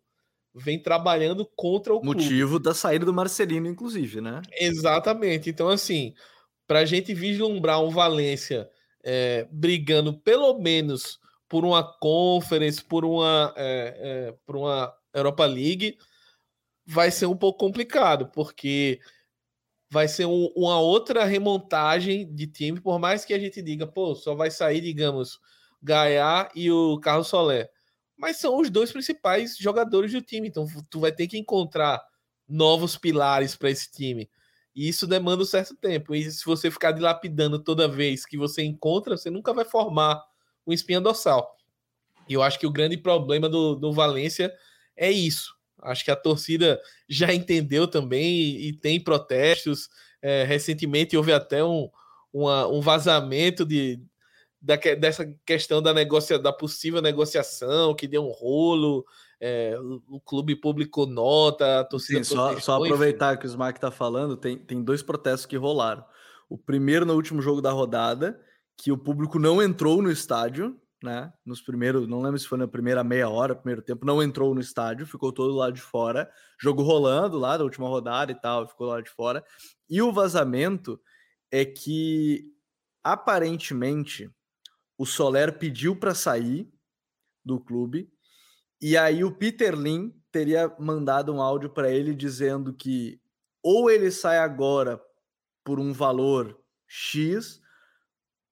Vem trabalhando contra o Motivo clube. da saída do Marcelino, inclusive, né? Exatamente. Então, assim, para a gente vislumbrar um Valência é, brigando pelo menos por uma Conference, por uma, é, é, por uma Europa League, vai ser um pouco complicado, porque vai ser um, uma outra remontagem de time, por mais que a gente diga, pô, só vai sair, digamos, Gaia e o Carlos Solé. Mas são os dois principais jogadores do time, então tu vai ter que encontrar novos pilares para esse time. E isso demanda um certo tempo. E se você ficar dilapidando toda vez que você encontra, você nunca vai formar um espinha dorsal. E eu acho que o grande problema do, do Valência é isso. Acho que a torcida já entendeu também e, e tem protestos. É, recentemente houve até um, uma, um vazamento de, da, dessa questão da, negocia, da possível negociação, que deu um rolo. É, o, clube publicou nota, a torcida. Sim, só, só, aproveitar enfim. que o Smack está falando, tem, tem dois protestos que rolaram. O primeiro no último jogo da rodada, que o público não entrou no estádio, né? Nos primeiros, não lembro se foi na primeira meia hora, primeiro tempo, não entrou no estádio, ficou todo lá de fora, jogo rolando lá da última rodada e tal, ficou lá de fora. E o vazamento é que aparentemente o Soler pediu para sair do clube e aí o Peter Lin teria mandado um áudio para ele dizendo que ou ele sai agora por um valor X,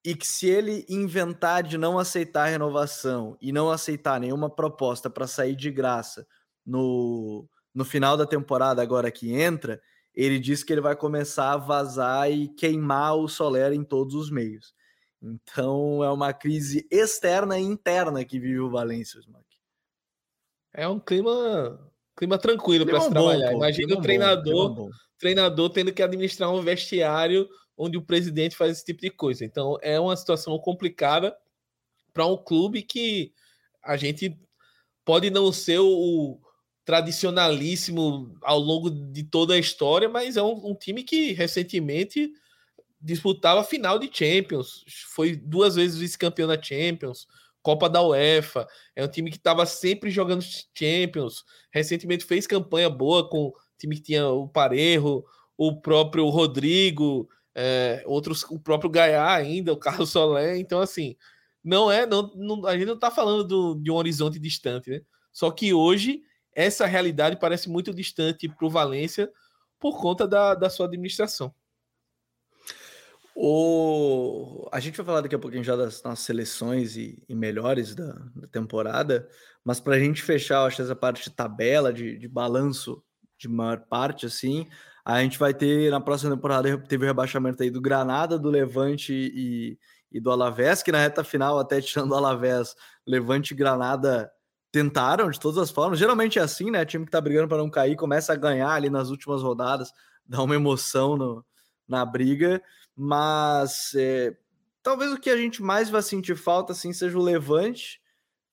e que se ele inventar de não aceitar a renovação e não aceitar nenhuma proposta para sair de graça no, no final da temporada agora que entra, ele diz que ele vai começar a vazar e queimar o Soler em todos os meios. Então é uma crise externa e interna que vive o Valência, Smack. É um clima, clima tranquilo para se trabalhar. Bom, Imagina o treinador, bom, treinador tendo que administrar um vestiário onde o presidente faz esse tipo de coisa. Então é uma situação complicada para um clube que a gente pode não ser o tradicionalíssimo ao longo de toda a história, mas é um, um time que recentemente disputava final de Champions, foi duas vezes vice-campeão da Champions, Copa da UEFA. É um time que estava sempre jogando Champions. Recentemente fez campanha boa com o time que tinha o Parejo, o próprio Rodrigo, é, outros, o próprio Gaia ainda, o Carlos Solé. Então, assim, não é. Não, não a gente não está falando do, de um horizonte distante, né? Só que hoje essa realidade parece muito distante para o Valência por conta da, da sua administração. O... A gente vai falar daqui a pouquinho já das nossas seleções e, e melhores da, da, temporada, mas para a gente fechar, acho essa parte de tabela, de, de balanço de maior parte, assim, a gente vai ter na próxima temporada, teve o rebaixamento aí do Granada, do Levante e, e do Alavés, que na reta final, até tirando o Alavés, Levante e Granada tentaram de todas as formas. Geralmente é assim, né? Time que tá brigando para não cair começa a ganhar ali nas últimas rodadas, [laughs] dá uma emoção no, na briga mas é, talvez o que a gente mais vai sentir falta assim seja o Levante,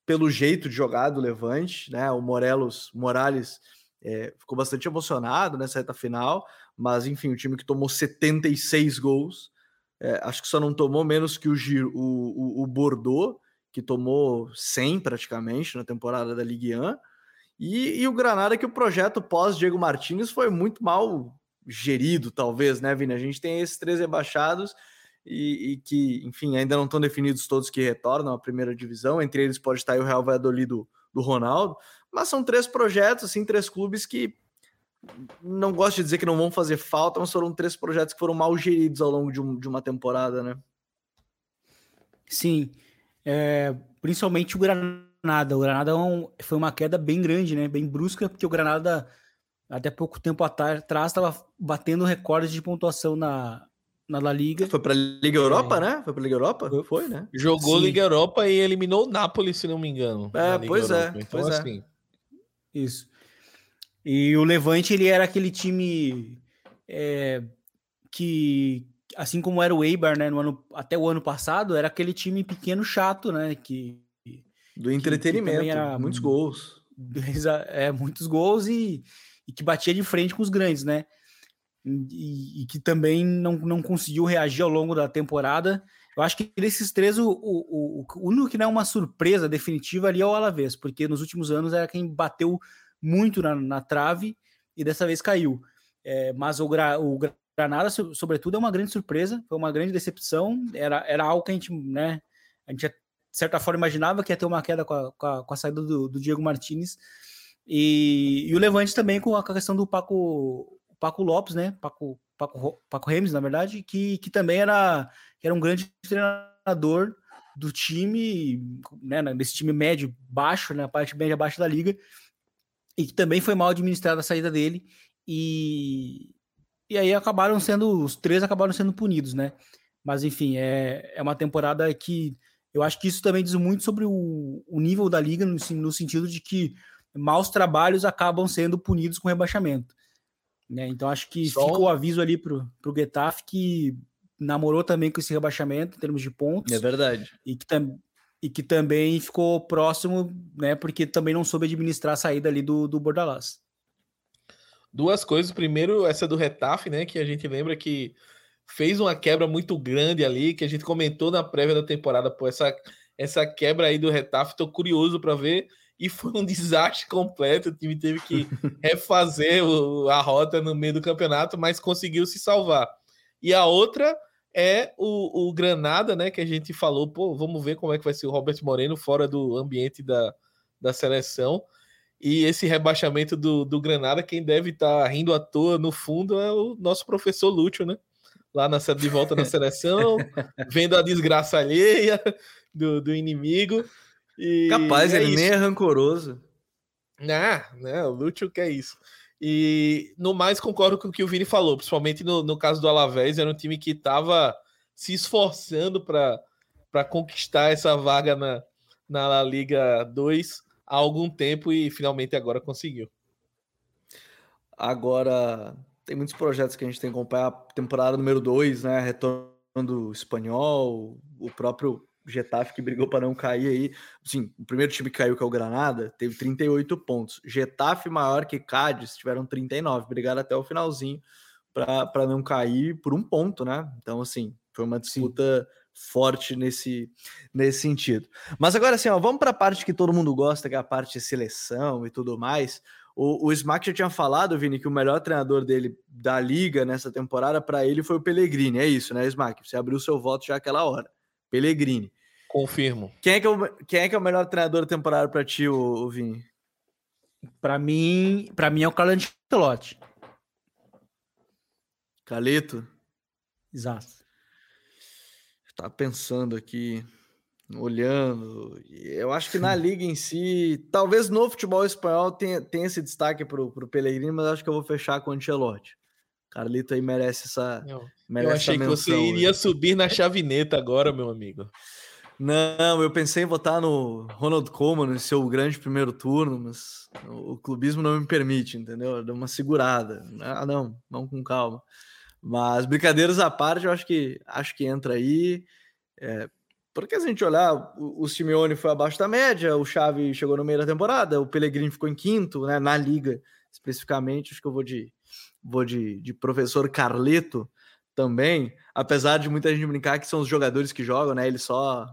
pelo jeito de jogar do Levante, né? O Morelos Morales é, ficou bastante emocionado nessa reta final, mas enfim, o time que tomou 76 gols, é, acho que só não tomou menos que o, o, o, o Bordeaux, que tomou 100 praticamente na temporada da Ligue 1. E, e, o Granada, que o projeto pós-Diego Martins foi muito mal gerido, talvez, né, Vini? A gente tem esses três rebaixados e, e que, enfim, ainda não estão definidos todos que retornam à primeira divisão. Entre eles pode estar o Real Valladolid do, do Ronaldo, mas são três projetos, assim, três clubes que não gosto de dizer que não vão fazer falta, mas foram três projetos que foram mal geridos ao longo de, um, de uma temporada, né? Sim, é, principalmente o Granada. O Granada é um, foi uma queda bem grande, né? Bem brusca, porque o Granada até pouco tempo atrás estava batendo recordes de pontuação na, na La Liga. Foi para a Liga Europa, é. né? Foi para a Liga Europa? Foi, foi né? Jogou Sim. Liga Europa e eliminou o Napoli, se não me engano. É, pois é, Europa. é. Então, pois assim. É. Isso. E o Levante, ele era aquele time é, que, assim como era o Eibar, né, no ano, até o ano passado, era aquele time pequeno chato, né, que... Do entretenimento, que, que era, muitos [laughs] gols. É, muitos gols e, e que batia de frente com os grandes, né? E, e, que também não, não conseguiu reagir ao longo da temporada. Eu acho que desses três, o, o, o, único que não é uma surpresa definitiva ali é o Alavés, porque nos últimos anos era quem bateu muito na, na trave e dessa vez caiu. É, mas o, Gra, o Granada, sobretudo, é uma grande surpresa, foi uma grande decepção. Era, era algo que a gente, né, a gente, de certa forma, imaginava que ia ter uma queda com a, com a, com a saída do, do, Diego Martinez. E, e, o Levante também com a questão do Paco, Paco Lopes, né? Paco, Paco, Paco Remes, na verdade, que, que também era, era um grande treinador do time, né, nesse time médio baixo, na né, parte média baixa da liga, e que também foi mal administrada a saída dele e e aí acabaram sendo os três acabaram sendo punidos, né? Mas enfim, é, é uma temporada que eu acho que isso também diz muito sobre o, o nível da liga no, no sentido de que maus trabalhos acabam sendo punidos com rebaixamento. Né? Então acho que Só... fica o aviso ali pro, pro Getafe que namorou também com esse rebaixamento em termos de pontos. É verdade. E que, tam, e que também ficou próximo, né? Porque também não soube administrar a saída ali do, do Bordalás. Duas coisas. Primeiro, essa do Retaf, né? Que a gente lembra que fez uma quebra muito grande ali, que a gente comentou na prévia da temporada. Pô, essa, essa quebra aí do Retaf, tô curioso para ver. E foi um [laughs] desastre completo. O time teve que [laughs] refazer o, a rota no meio do campeonato, mas conseguiu se salvar. E a outra é o, o Granada, né? Que a gente falou, pô, vamos ver como é que vai ser o Robert Moreno fora do ambiente da, da seleção. E esse rebaixamento do, do Granada, quem deve estar tá rindo à toa no fundo é o nosso professor Lúcio, né? Lá na de volta na seleção, [laughs] vendo a desgraça alheia do, do inimigo. E Capaz, é ele isso. nem é rancoroso. Ah, né? O Lúcio que é isso. E no mais, concordo com o que o Vini falou, principalmente no, no caso do Alavés, era um time que estava se esforçando para conquistar essa vaga na, na La Liga 2 há algum tempo e finalmente agora conseguiu. Agora, tem muitos projetos que a gente tem que acompanhar. A temporada número 2, né? Retorno do espanhol, o próprio Getafe que brigou para não cair aí. Sim, o primeiro time que caiu, que é o Granada, teve 38 pontos. Getafe maior que Cádiz tiveram 39, brigaram até o finalzinho para não cair por um ponto, né? Então, assim, foi uma disputa Sim. forte nesse, nesse sentido. Mas agora, assim, ó, vamos para a parte que todo mundo gosta, que é a parte de seleção e tudo mais. O, o Smack já tinha falado, Vini, que o melhor treinador dele da liga nessa temporada para ele foi o Pellegrini. É isso, né, Smack? Você abriu seu voto já aquela hora. Pellegrini. Confirmo. Quem é que é o, quem é, que é o melhor treinador da temporada para ti, o, o Vini? Para mim, para mim é o Carlo Ancelotti. Caleto? Exato. Tá pensando aqui, olhando. Eu acho que na [laughs] liga em si, talvez no futebol espanhol tenha, tenha esse destaque pro, pro Pellegrini, mas acho que eu vou fechar com o Ancelotti. Carlito aí merece essa. Merece eu achei que você iria subir na chavineta agora, meu amigo. Não, eu pensei em votar no Ronald Koeman no seu grande primeiro turno, mas o clubismo não me permite, entendeu? Deu uma segurada. Ah, não, não com calma. Mas brincadeiras à parte, eu acho que acho que entra aí. É, porque se a gente olhar, o, o Simeone foi abaixo da média, o Xavi chegou no meio da temporada, o Pellegrini ficou em quinto, né? Na liga especificamente, acho que eu vou de vou de, de professor Carleto também, apesar de muita gente brincar que são os jogadores que jogam, né? Ele só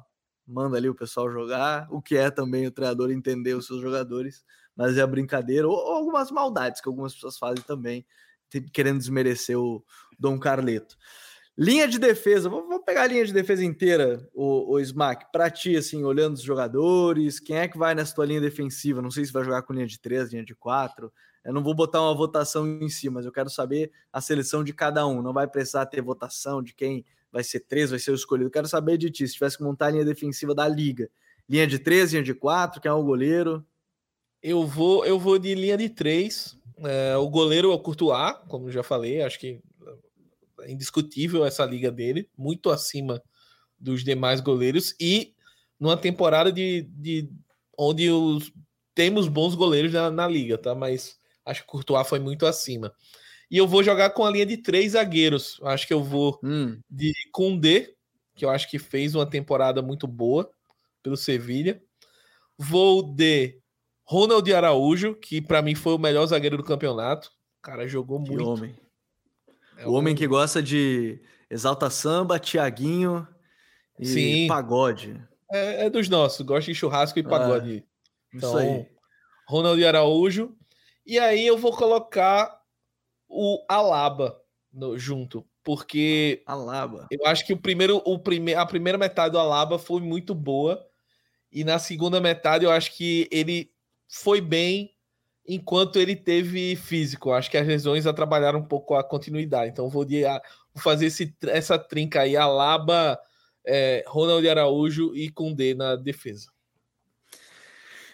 manda ali o pessoal jogar, o que é também o treinador entender os seus jogadores, mas é a brincadeira, ou, ou algumas maldades que algumas pessoas fazem também, querendo desmerecer o Dom Carleto. Linha de defesa, vamos pegar a linha de defesa inteira, o, o Smack, para ti, assim, olhando os jogadores, quem é que vai nessa tua linha defensiva? Não sei se vai jogar com linha de três, linha de quatro, Eu não vou botar uma votação em si, mas eu quero saber a seleção de cada um. Não vai precisar ter votação de quem vai ser três, vai ser o escolhido. Eu quero saber de ti. Se tivesse que montar a linha defensiva da liga, linha de três, linha de quatro, quem é o goleiro? Eu vou, eu vou de linha de três. É, o goleiro é o Courtois, como já falei, acho que é indiscutível essa liga dele, muito acima dos demais goleiros e numa temporada de, de onde os, temos bons goleiros na, na, liga, tá? Mas acho que Courtois foi muito acima. E eu vou jogar com a linha de três zagueiros. Acho que eu vou hum. de Koundé, que eu acho que fez uma temporada muito boa pelo Sevilha. Vou de Ronald Araújo, que para mim foi o melhor zagueiro do campeonato. O cara jogou que muito. Homem. É o homem que gosta de exalta samba, Tiaguinho e Sim. pagode. É, é, dos nossos, gosta de churrasco e pagode. É, então, isso aí. Ronald Araújo. E aí eu vou colocar o Alaba no, junto, porque Alaba. Eu acho que o primeiro, o prime, a primeira metade do Alaba foi muito boa e na segunda metade eu acho que ele foi bem enquanto ele teve físico. Acho que as lesões atrapalharam um pouco a continuidade. Então vou, de, vou fazer esse, essa trinca aí, Alaba, é, Ronald Araújo e Kundê na defesa.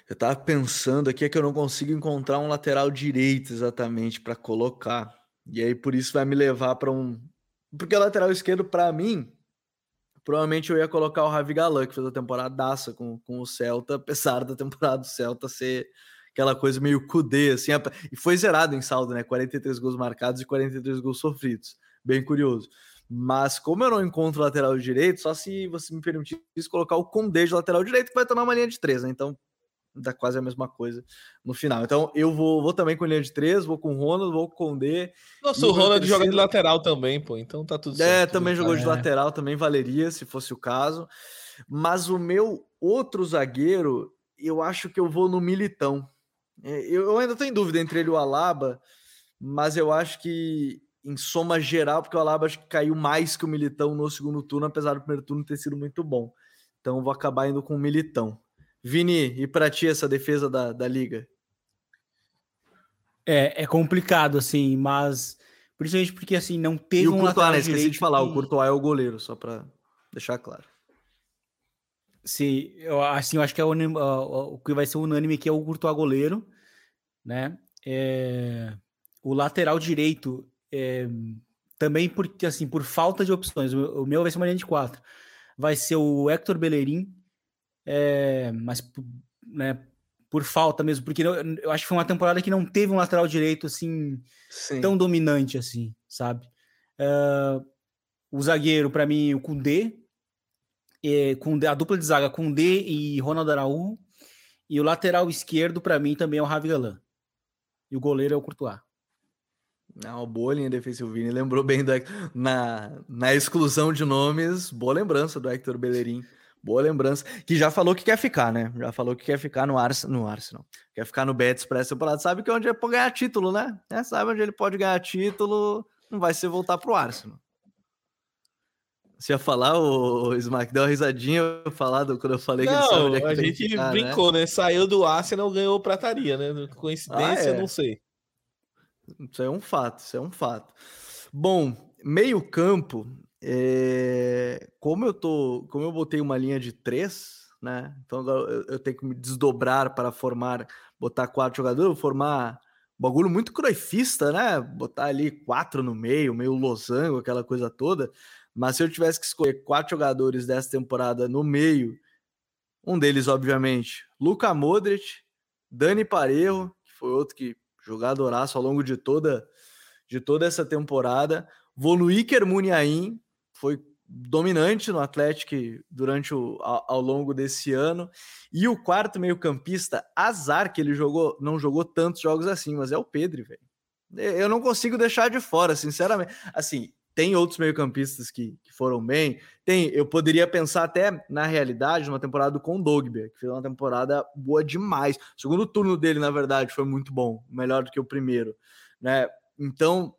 Eu tava pensando aqui é que eu não consigo encontrar um lateral direito exatamente para colocar. E aí por isso vai me levar para um. Porque o lateral esquerdo, para mim, provavelmente eu ia colocar o Ravi Galan, que fez a temporada com, com o Celta, [laughs] apesar da temporada do Celta ser aquela coisa meio cudê, assim. E foi zerado em saldo, né? 43 gols marcados e 43 gols sofridos. Bem curioso. Mas como eu não encontro lateral direito, só se você me permitir colocar o Condé de lateral direito, que vai tomar uma linha de três, né? Então dá quase a mesma coisa no final. Então eu vou, vou também com linha de três, vou com o Ronald, vou com o Condé. Nossa, o Ronald terceiro... joga de lateral também, pô, então tá tudo é, certo. É, também jogou de lateral, também valeria, se fosse o caso. Mas o meu outro zagueiro, eu acho que eu vou no Militão. É, eu ainda em dúvida entre ele e o Alaba, mas eu acho que em soma geral, porque o Alaba acho que caiu mais que o Militão no segundo turno, apesar do primeiro turno ter sido muito bom. Então vou acabar indo com o Militão. Vini, e para ti essa defesa da, da liga? É, é complicado, assim, mas principalmente porque assim, não teve e o um Courtois, né? Esqueci de falar, que... o Courtois é o goleiro, só para deixar claro. Sim, eu, assim, eu acho que é o, o, que vai ser unânime que é o Courtois goleiro, né? É, o lateral direito é, também porque assim, por falta de opções, o, o meu vai ser uma linha de quatro. Vai ser o Hector Bellerin, é, mas né, por falta mesmo, porque eu, eu, acho que foi uma temporada que não teve um lateral direito assim Sim. tão dominante assim, sabe? Uh, o zagueiro, para mim, o Kundê, é, Kundê, a dupla de zaga Kundê e Ronald Araújo, e o lateral esquerdo, para mim, também é o Ravi Galan. E o goleiro é o Courtois. Não, boa linha defensiva, Vini. Lembrou bem do na, na exclusão de nomes, boa lembrança do Hector Bellerin. Boa lembrança. Que já falou que quer ficar, né? Já falou que quer ficar no Arsenal. No Arsenal. Quer ficar no Betis para essa temporada. Sabe que é onde é para ganhar título, né? É, sabe onde ele pode ganhar título. Não vai ser voltar pro Arsenal. Você ia falar, o, Smack deu uma risadinha falado quando eu falei não, que ele sabe é a gente ficar, né? brincou, né? né? Saiu do Arsenal, ganhou prataria, né? Coincidência, ah, é. não sei. Isso é um fato, isso é um fato. Bom, meio campo, é, como eu tô, como eu botei uma linha de três, né? Então agora eu, tenho que me desdobrar para formar, botar quatro jogadores, formar um bagulho muito croifista, né? Botar ali quatro no meio, meio losango, aquela coisa toda. Mas se eu tivesse que escolher quatro jogadores dessa temporada no meio, um deles, obviamente, Luca Modric, Dani Parejo, que foi outro que jogadoraço ao longo de toda de toda essa temporada. Iker Muniain, foi dominante no Atlético durante o ao, ao, longo desse ano. E o quarto meio-campista, azar que ele jogou, não jogou tantos jogos assim, mas é o Pedro, velho. Eu não consigo deixar de fora, sinceramente. Assim, tem outros meio-campistas que, que, foram bem. Tem, eu poderia pensar até na realidade, numa temporada com o que fez uma temporada boa demais. O segundo turno dele, na verdade, foi muito bom, melhor do que o primeiro, né? Então,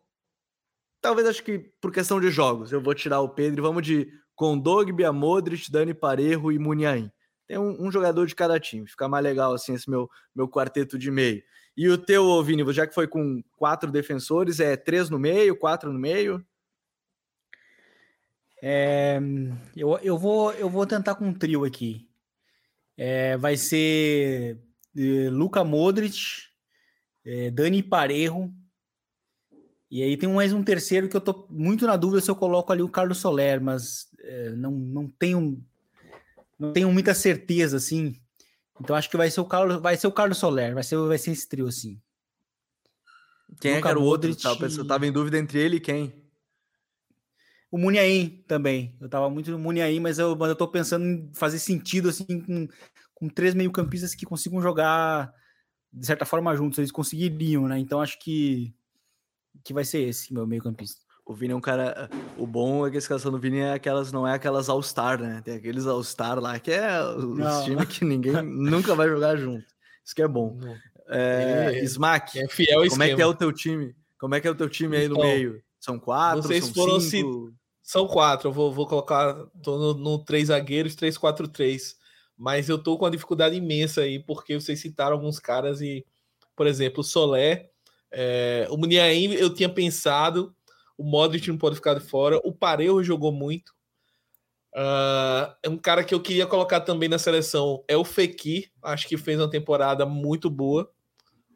talvez acho que por questão de jogos, eu vou tirar o Pedro e vamos de Kondogbia, Modric, Dani Parejo e Muniain. Tem um, um, jogador de cada time, fica mais legal assim esse meu, meu quarteto de meio. E o teu, Vini, já que foi com quatro defensores, é três no meio, quatro no meio? É, eu, eu, vou, eu vou tentar com um trio aqui. É, vai ser é, Luca Modric, é, Dani Parejo. E aí tem mais um terceiro que eu tô muito na dúvida se eu coloco ali o Carlos Soler, mas é, não, não tenho não tenho muita certeza assim. Então acho que vai ser o Carlos, vai ser o Carlos Soler, vai ser, vai ser esse trio assim. Quem Luca é que o outro? Modric... Eu tava em dúvida entre ele e quem? O Muniain também. Eu tava muito no Muniain, mas eu, mas eu tô pensando em fazer sentido assim com, com três meio-campistas que consigam jogar de certa forma juntos. Eles conseguiriam, né? Então acho que, que vai ser esse meu meio-campista. O Vini é um cara. O bom é que a escalação do Vini é aquelas, não é aquelas All-Star, né? Tem aqueles All-Star lá que é os times que ninguém [laughs] nunca vai jogar junto. Isso que é bom. É, é, Smack, é fiel como é que é o teu time? Como é que é o teu time aí no então, meio? São quatro? Vocês são foram cinco? São quatro, eu vou, vou colocar, tô no, no três zagueiros, 3-4-3. Mas eu tô com uma dificuldade imensa aí, porque vocês citaram alguns caras e, por exemplo, o Solé, é, o Muniain eu tinha pensado, o Modric não pode ficar de fora, o Parejo jogou muito. Uh, é um cara que eu queria colocar também na seleção, é o Fekir, acho que fez uma temporada muito boa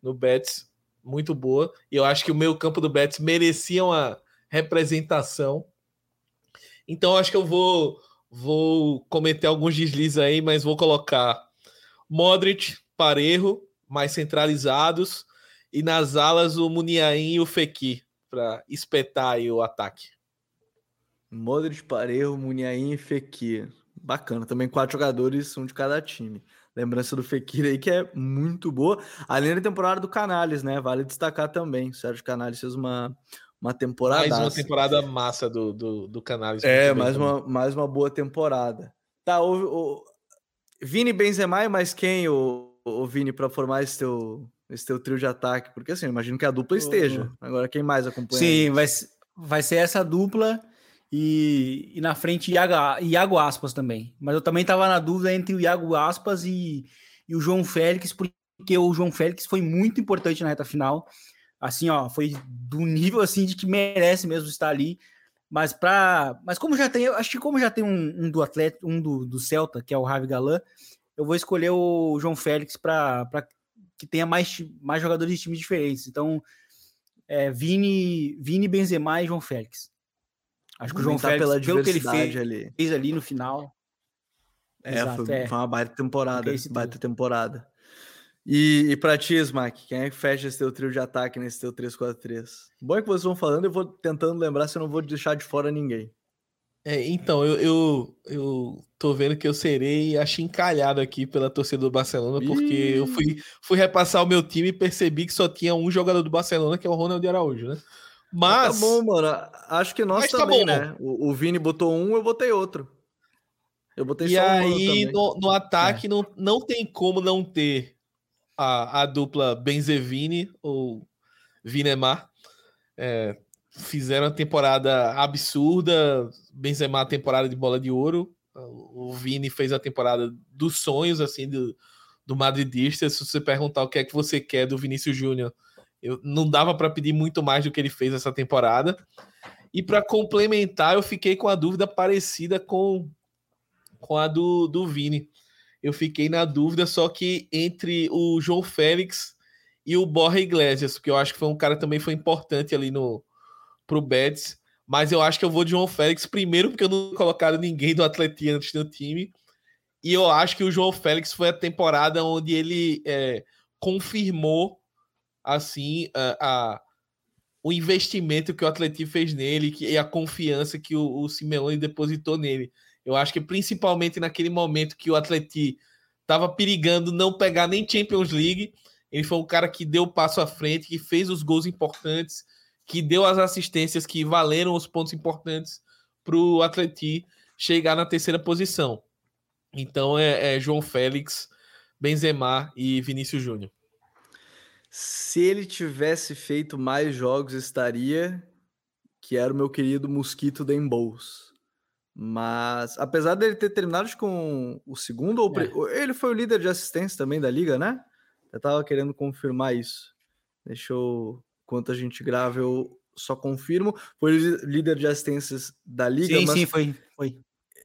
no Betis, muito boa, e eu acho que o meio campo do Betis merecia uma representação então acho que eu vou vou cometer alguns deslizes aí, mas vou colocar Modric, Parejo, mais centralizados, e nas alas o Muniain e o Fekir, para espetar aí o ataque. Modric, Parejo, Muniain e Fekir. Bacana, também quatro jogadores, um de cada time. Lembrança do Fekir aí, que é muito boa. Além da temporada do Canales, né? Vale destacar também. O Sérgio Canales fez uma, uma temporada. Mais uma temporada massa do, do, do canal. É, mais uma, mais uma boa temporada. Tá, o, o Vini Benzema e mais quem, o, o Vini, para formar esse teu, esse teu trio de ataque? Porque assim, imagino que a dupla esteja. Agora, quem mais acompanha? Sim, vai, vai ser essa dupla e, e na frente Iago, Iago Aspas também. Mas eu também tava na dúvida entre o Iago Aspas e, e o João Félix, porque o João Félix foi muito importante na reta final assim, ó, foi do nível assim de que merece mesmo estar ali. Mas para, mas como já tem, acho que como já tem um, um do atleta, um do, do, Celta, que é o Ravi Galan, eu vou escolher o João Félix para que tenha mais, mais jogadores de times diferentes. Então, é, Vini, Vini, Benzema e João Félix. Acho que o João Félix, pela pelo que ele fez ali. fez ali no final. É, Exato, foi, é. foi, uma baita temporada, baita temporada. E, e pra ti, Smack, quem é que fecha esse teu trio de ataque nesse teu 3-4-3? Bom é que vocês vão falando, eu vou tentando lembrar se eu não vou deixar de fora ninguém. É, então, eu, eu, eu tô vendo que eu serei achincalhado aqui pela torcida do Barcelona, porque Ih. eu fui, fui repassar o meu time e percebi que só tinha um jogador do Barcelona, que é o Ronald Araújo, né? Mas. Tá bom, mano. Acho que nós tá também, tá né? O, o, Vini botou um, eu botei outro. Eu botei e só um. E aí, no, no, ataque, é. não, não tem como não ter a, a dupla Benzevini ou Vinemar é, fizeram a temporada absurda. Benzema temporada de bola de ouro. O Vini fez a temporada dos sonhos assim do, do madridista. Se você perguntar o que é que você quer do Vinícius Júnior, eu não dava para pedir muito mais do que ele fez essa temporada. E para complementar, eu fiquei com a dúvida parecida com, com a do, do Vini eu fiquei na dúvida, só que entre o João Félix e o Borja Iglesias, porque eu acho que foi um cara também foi importante ali no pro Betis, mas eu acho que eu vou de João Félix primeiro porque eu não colocaram ninguém do Atletia antes do time. E eu acho que o João Félix foi a temporada onde ele é, confirmou assim a, a, o investimento que o Atlético fez nele que, e a confiança que o, o Simeone depositou nele. Eu acho que principalmente naquele momento que o Atleti estava perigando não pegar nem Champions League, ele foi um cara que deu o passo à frente, que fez os gols importantes, que deu as assistências que valeram os pontos importantes para o Atleti chegar na terceira posição. Então é, é João Félix, Benzema e Vinícius Júnior. Se ele tivesse feito mais jogos, estaria que era o meu querido Mosquito Dembous. Mas, apesar dele ter terminado com o segundo, ou é. ele foi o líder de assistência também da liga, né? Eu tava querendo confirmar isso. Deixa eu. Enquanto a gente grava, eu só confirmo. Foi líder de assistências da liga. Sim, mas... sim, foi. foi.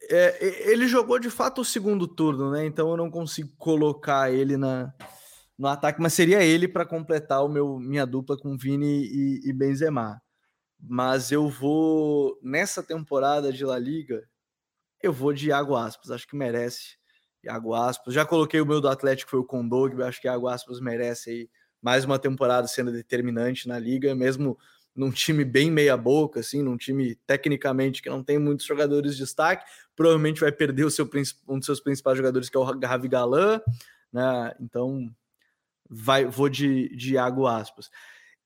É, ele jogou de fato o segundo turno, né? Então eu não consigo colocar ele na, no ataque, mas seria ele para completar o meu minha dupla com Vini e, e Benzema. Mas eu vou nessa temporada de La Liga, eu vou de Iago Aspas, acho que merece. Iago Aspas. Já coloquei o meu do Atlético, foi o Condog, acho que Iago Aspas merece aí mais uma temporada sendo determinante na liga, mesmo num time bem meia boca, assim, num time tecnicamente que não tem muitos jogadores de destaque, provavelmente vai perder o seu um dos seus principais jogadores que é o Ravi Galan, né? Então vai vou de, de Iago Aspas.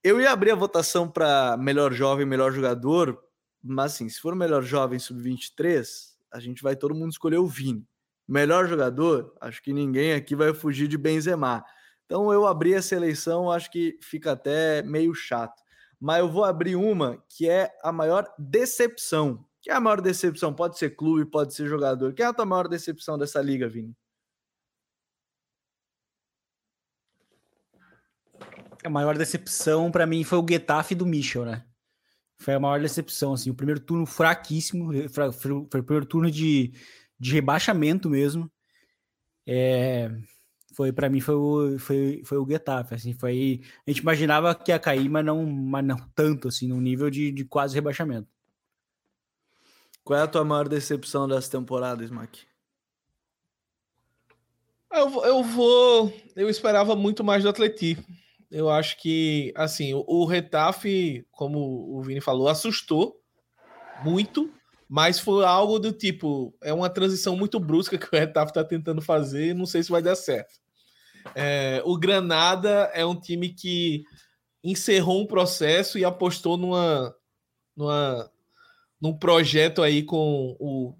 Eu ia abrir a votação para melhor jovem, melhor jogador, mas assim, se for melhor jovem sub-23, a gente vai todo mundo escolher o Vini. Melhor jogador, acho que ninguém aqui vai fugir de Benzema. Então eu abri essa eleição, acho que fica até meio chato. Mas eu vou abrir uma que é a maior decepção. Que é a maior decepção? Pode ser clube, pode ser jogador. Quem é a tua maior decepção dessa liga, Vini? A maior decepção para mim foi o Getafe do Michel, né? Foi a maior decepção, assim. O primeiro turno fraquíssimo, foi o primeiro turno de, de rebaixamento mesmo. É, foi para mim foi o, foi, foi o Getafe, assim, foi a gente imaginava que ia cair, mas não, mas não tanto assim, no nível de, de quase rebaixamento. Qual é a tua maior decepção dessa temporada, Smack? Eu, eu vou, eu esperava muito mais do Atleti. Eu acho que, assim, o, o Retafe, como o Vini falou, assustou muito, mas foi algo do tipo, é uma transição muito brusca que o Retafe está tentando fazer, não sei se vai dar certo. É, o Granada é um time que encerrou um processo e apostou numa, numa, num projeto aí com o,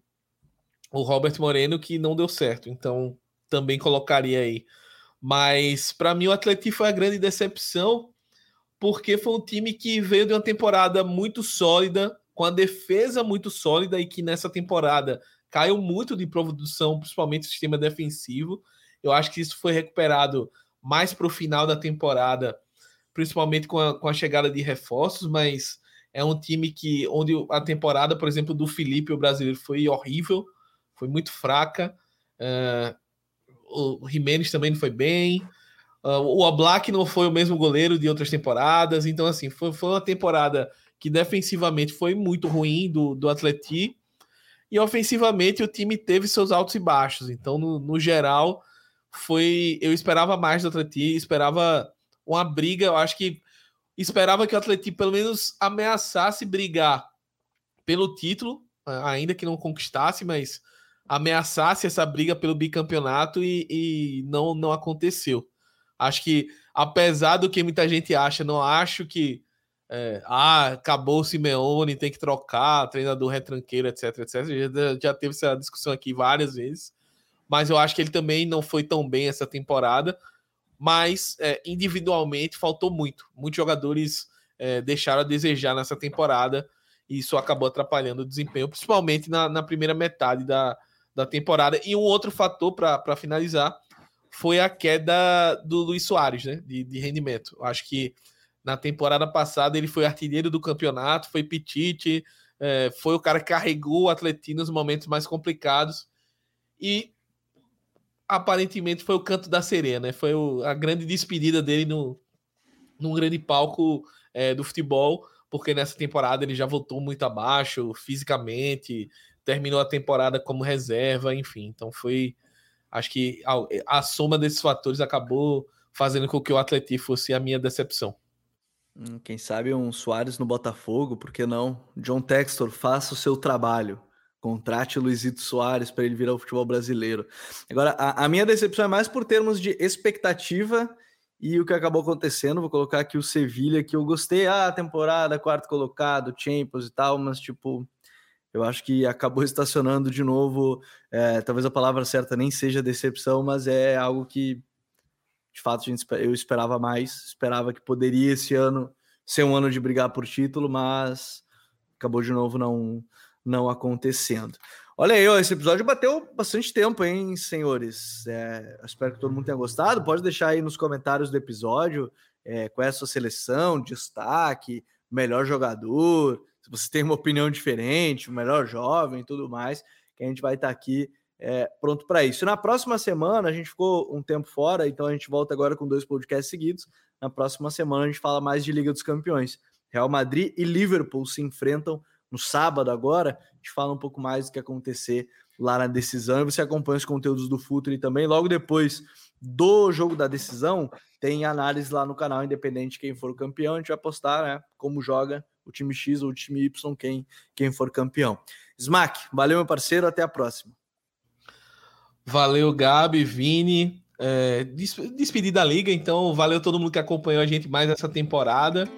o Robert Moreno que não deu certo. Então, também colocaria aí mas para mim o Atlético foi a grande decepção, porque foi um time que veio de uma temporada muito sólida, com a defesa muito sólida e que nessa temporada caiu muito de produção, principalmente o sistema defensivo. Eu acho que isso foi recuperado mais para o final da temporada, principalmente com a, com a chegada de reforços, mas é um time que onde a temporada, por exemplo, do Felipe, o brasileiro, foi horrível, foi muito fraca. Uh, o Jimenez também não foi bem. Uh, o Oblak não foi o mesmo goleiro de outras temporadas. Então, assim, foi, foi uma temporada que defensivamente foi muito ruim do, do Atleti. E ofensivamente o time teve seus altos e baixos. Então, no, no geral, foi. Eu esperava mais do Atleti, esperava uma briga. Eu acho que esperava que o Atleti pelo menos ameaçasse brigar pelo título, ainda que não conquistasse, mas ameaçasse essa briga pelo bicampeonato e, e não, não aconteceu. Acho que, apesar do que muita gente acha, não acho que é, ah, acabou o Simeone, tem que trocar, treinador retranqueiro, etc, etc. Já, já teve essa discussão aqui várias vezes, mas eu acho que ele também não foi tão bem essa temporada, mas é, individualmente faltou muito. Muitos jogadores é, deixaram a desejar nessa temporada e isso acabou atrapalhando o desempenho, principalmente na, na primeira metade da, da temporada. E um outro fator para finalizar foi a queda do Luiz Soares, né? De, de rendimento. Acho que na temporada passada ele foi artilheiro do campeonato, foi petite, é, foi o cara que carregou o Atletino nos momentos mais complicados. E aparentemente foi o canto da sereia, né? Foi o, a grande despedida dele no, num grande palco é, do futebol, porque nessa temporada ele já voltou muito abaixo fisicamente, terminou a temporada como reserva, enfim. Então foi. Acho que a, a soma desses fatores acabou fazendo com que o Atlético fosse a minha decepção. Hum, quem sabe um Soares no Botafogo, por que não? John Textor, faça o seu trabalho. Contrate o Luizito Soares para ele virar o futebol brasileiro. Agora, a, a, minha decepção é mais por termos de expectativa e o que acabou acontecendo. Vou colocar aqui o Sevilha, que eu gostei. Ah, temporada, quarto colocado, Champions e tal, mas tipo, eu acho que acabou [laughs] estacionando de novo. É, talvez a palavra certa nem seja decepção, mas é algo que, de fato, gente, eu esperava mais. Esperava que poderia esse ano ser um ano de brigar por título, mas acabou de novo não, não acontecendo. Olha aí, esse episódio bateu bastante tempo, hein, senhores? É, espero que todo mundo tenha gostado. Pode deixar aí nos comentários do episódio é, qual é a sua seleção, destaque, melhor jogador, se você tem uma opinião diferente, o melhor jovem tudo mais, que a gente vai estar aqui é, pronto para isso. Na próxima semana, a gente ficou um tempo fora, então a gente volta agora com dois podcasts seguidos. Na próxima semana, a gente fala mais de Liga dos Campeões. Real Madrid e Liverpool se enfrentam no sábado agora, a gente fala um pouco mais do que acontecer lá na decisão e você acompanha os conteúdos do Futre também. Logo depois do jogo da decisão, tem análise lá no canal, independente de quem for o campeão, a gente vai postar, né, como joga o time X ou o time Y, quem, quem for campeão. Smack, valeu meu parceiro, até a próxima. Valeu, Gabi, Vini. É, despedi da liga, então valeu todo mundo que acompanhou a gente mais essa temporada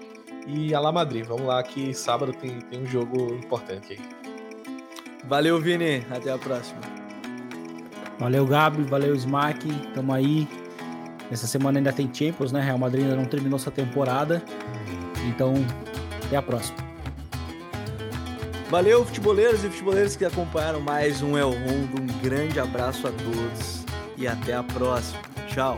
e a La Madrid. Vamos lá que sábado tem, tem um jogo importante aí. Valeu, Vini. Até a próxima. Valeu, Gabi. Valeu, Smack. Tamo aí. Essa semana ainda tem Champions, né? Real Madrid ainda não terminou sua temporada. Então, até a próxima. Valeu, futeboleiros e futeboleiros que acompanharam mais um El Rondo. Um grande abraço a todos e até a próxima. Tchau.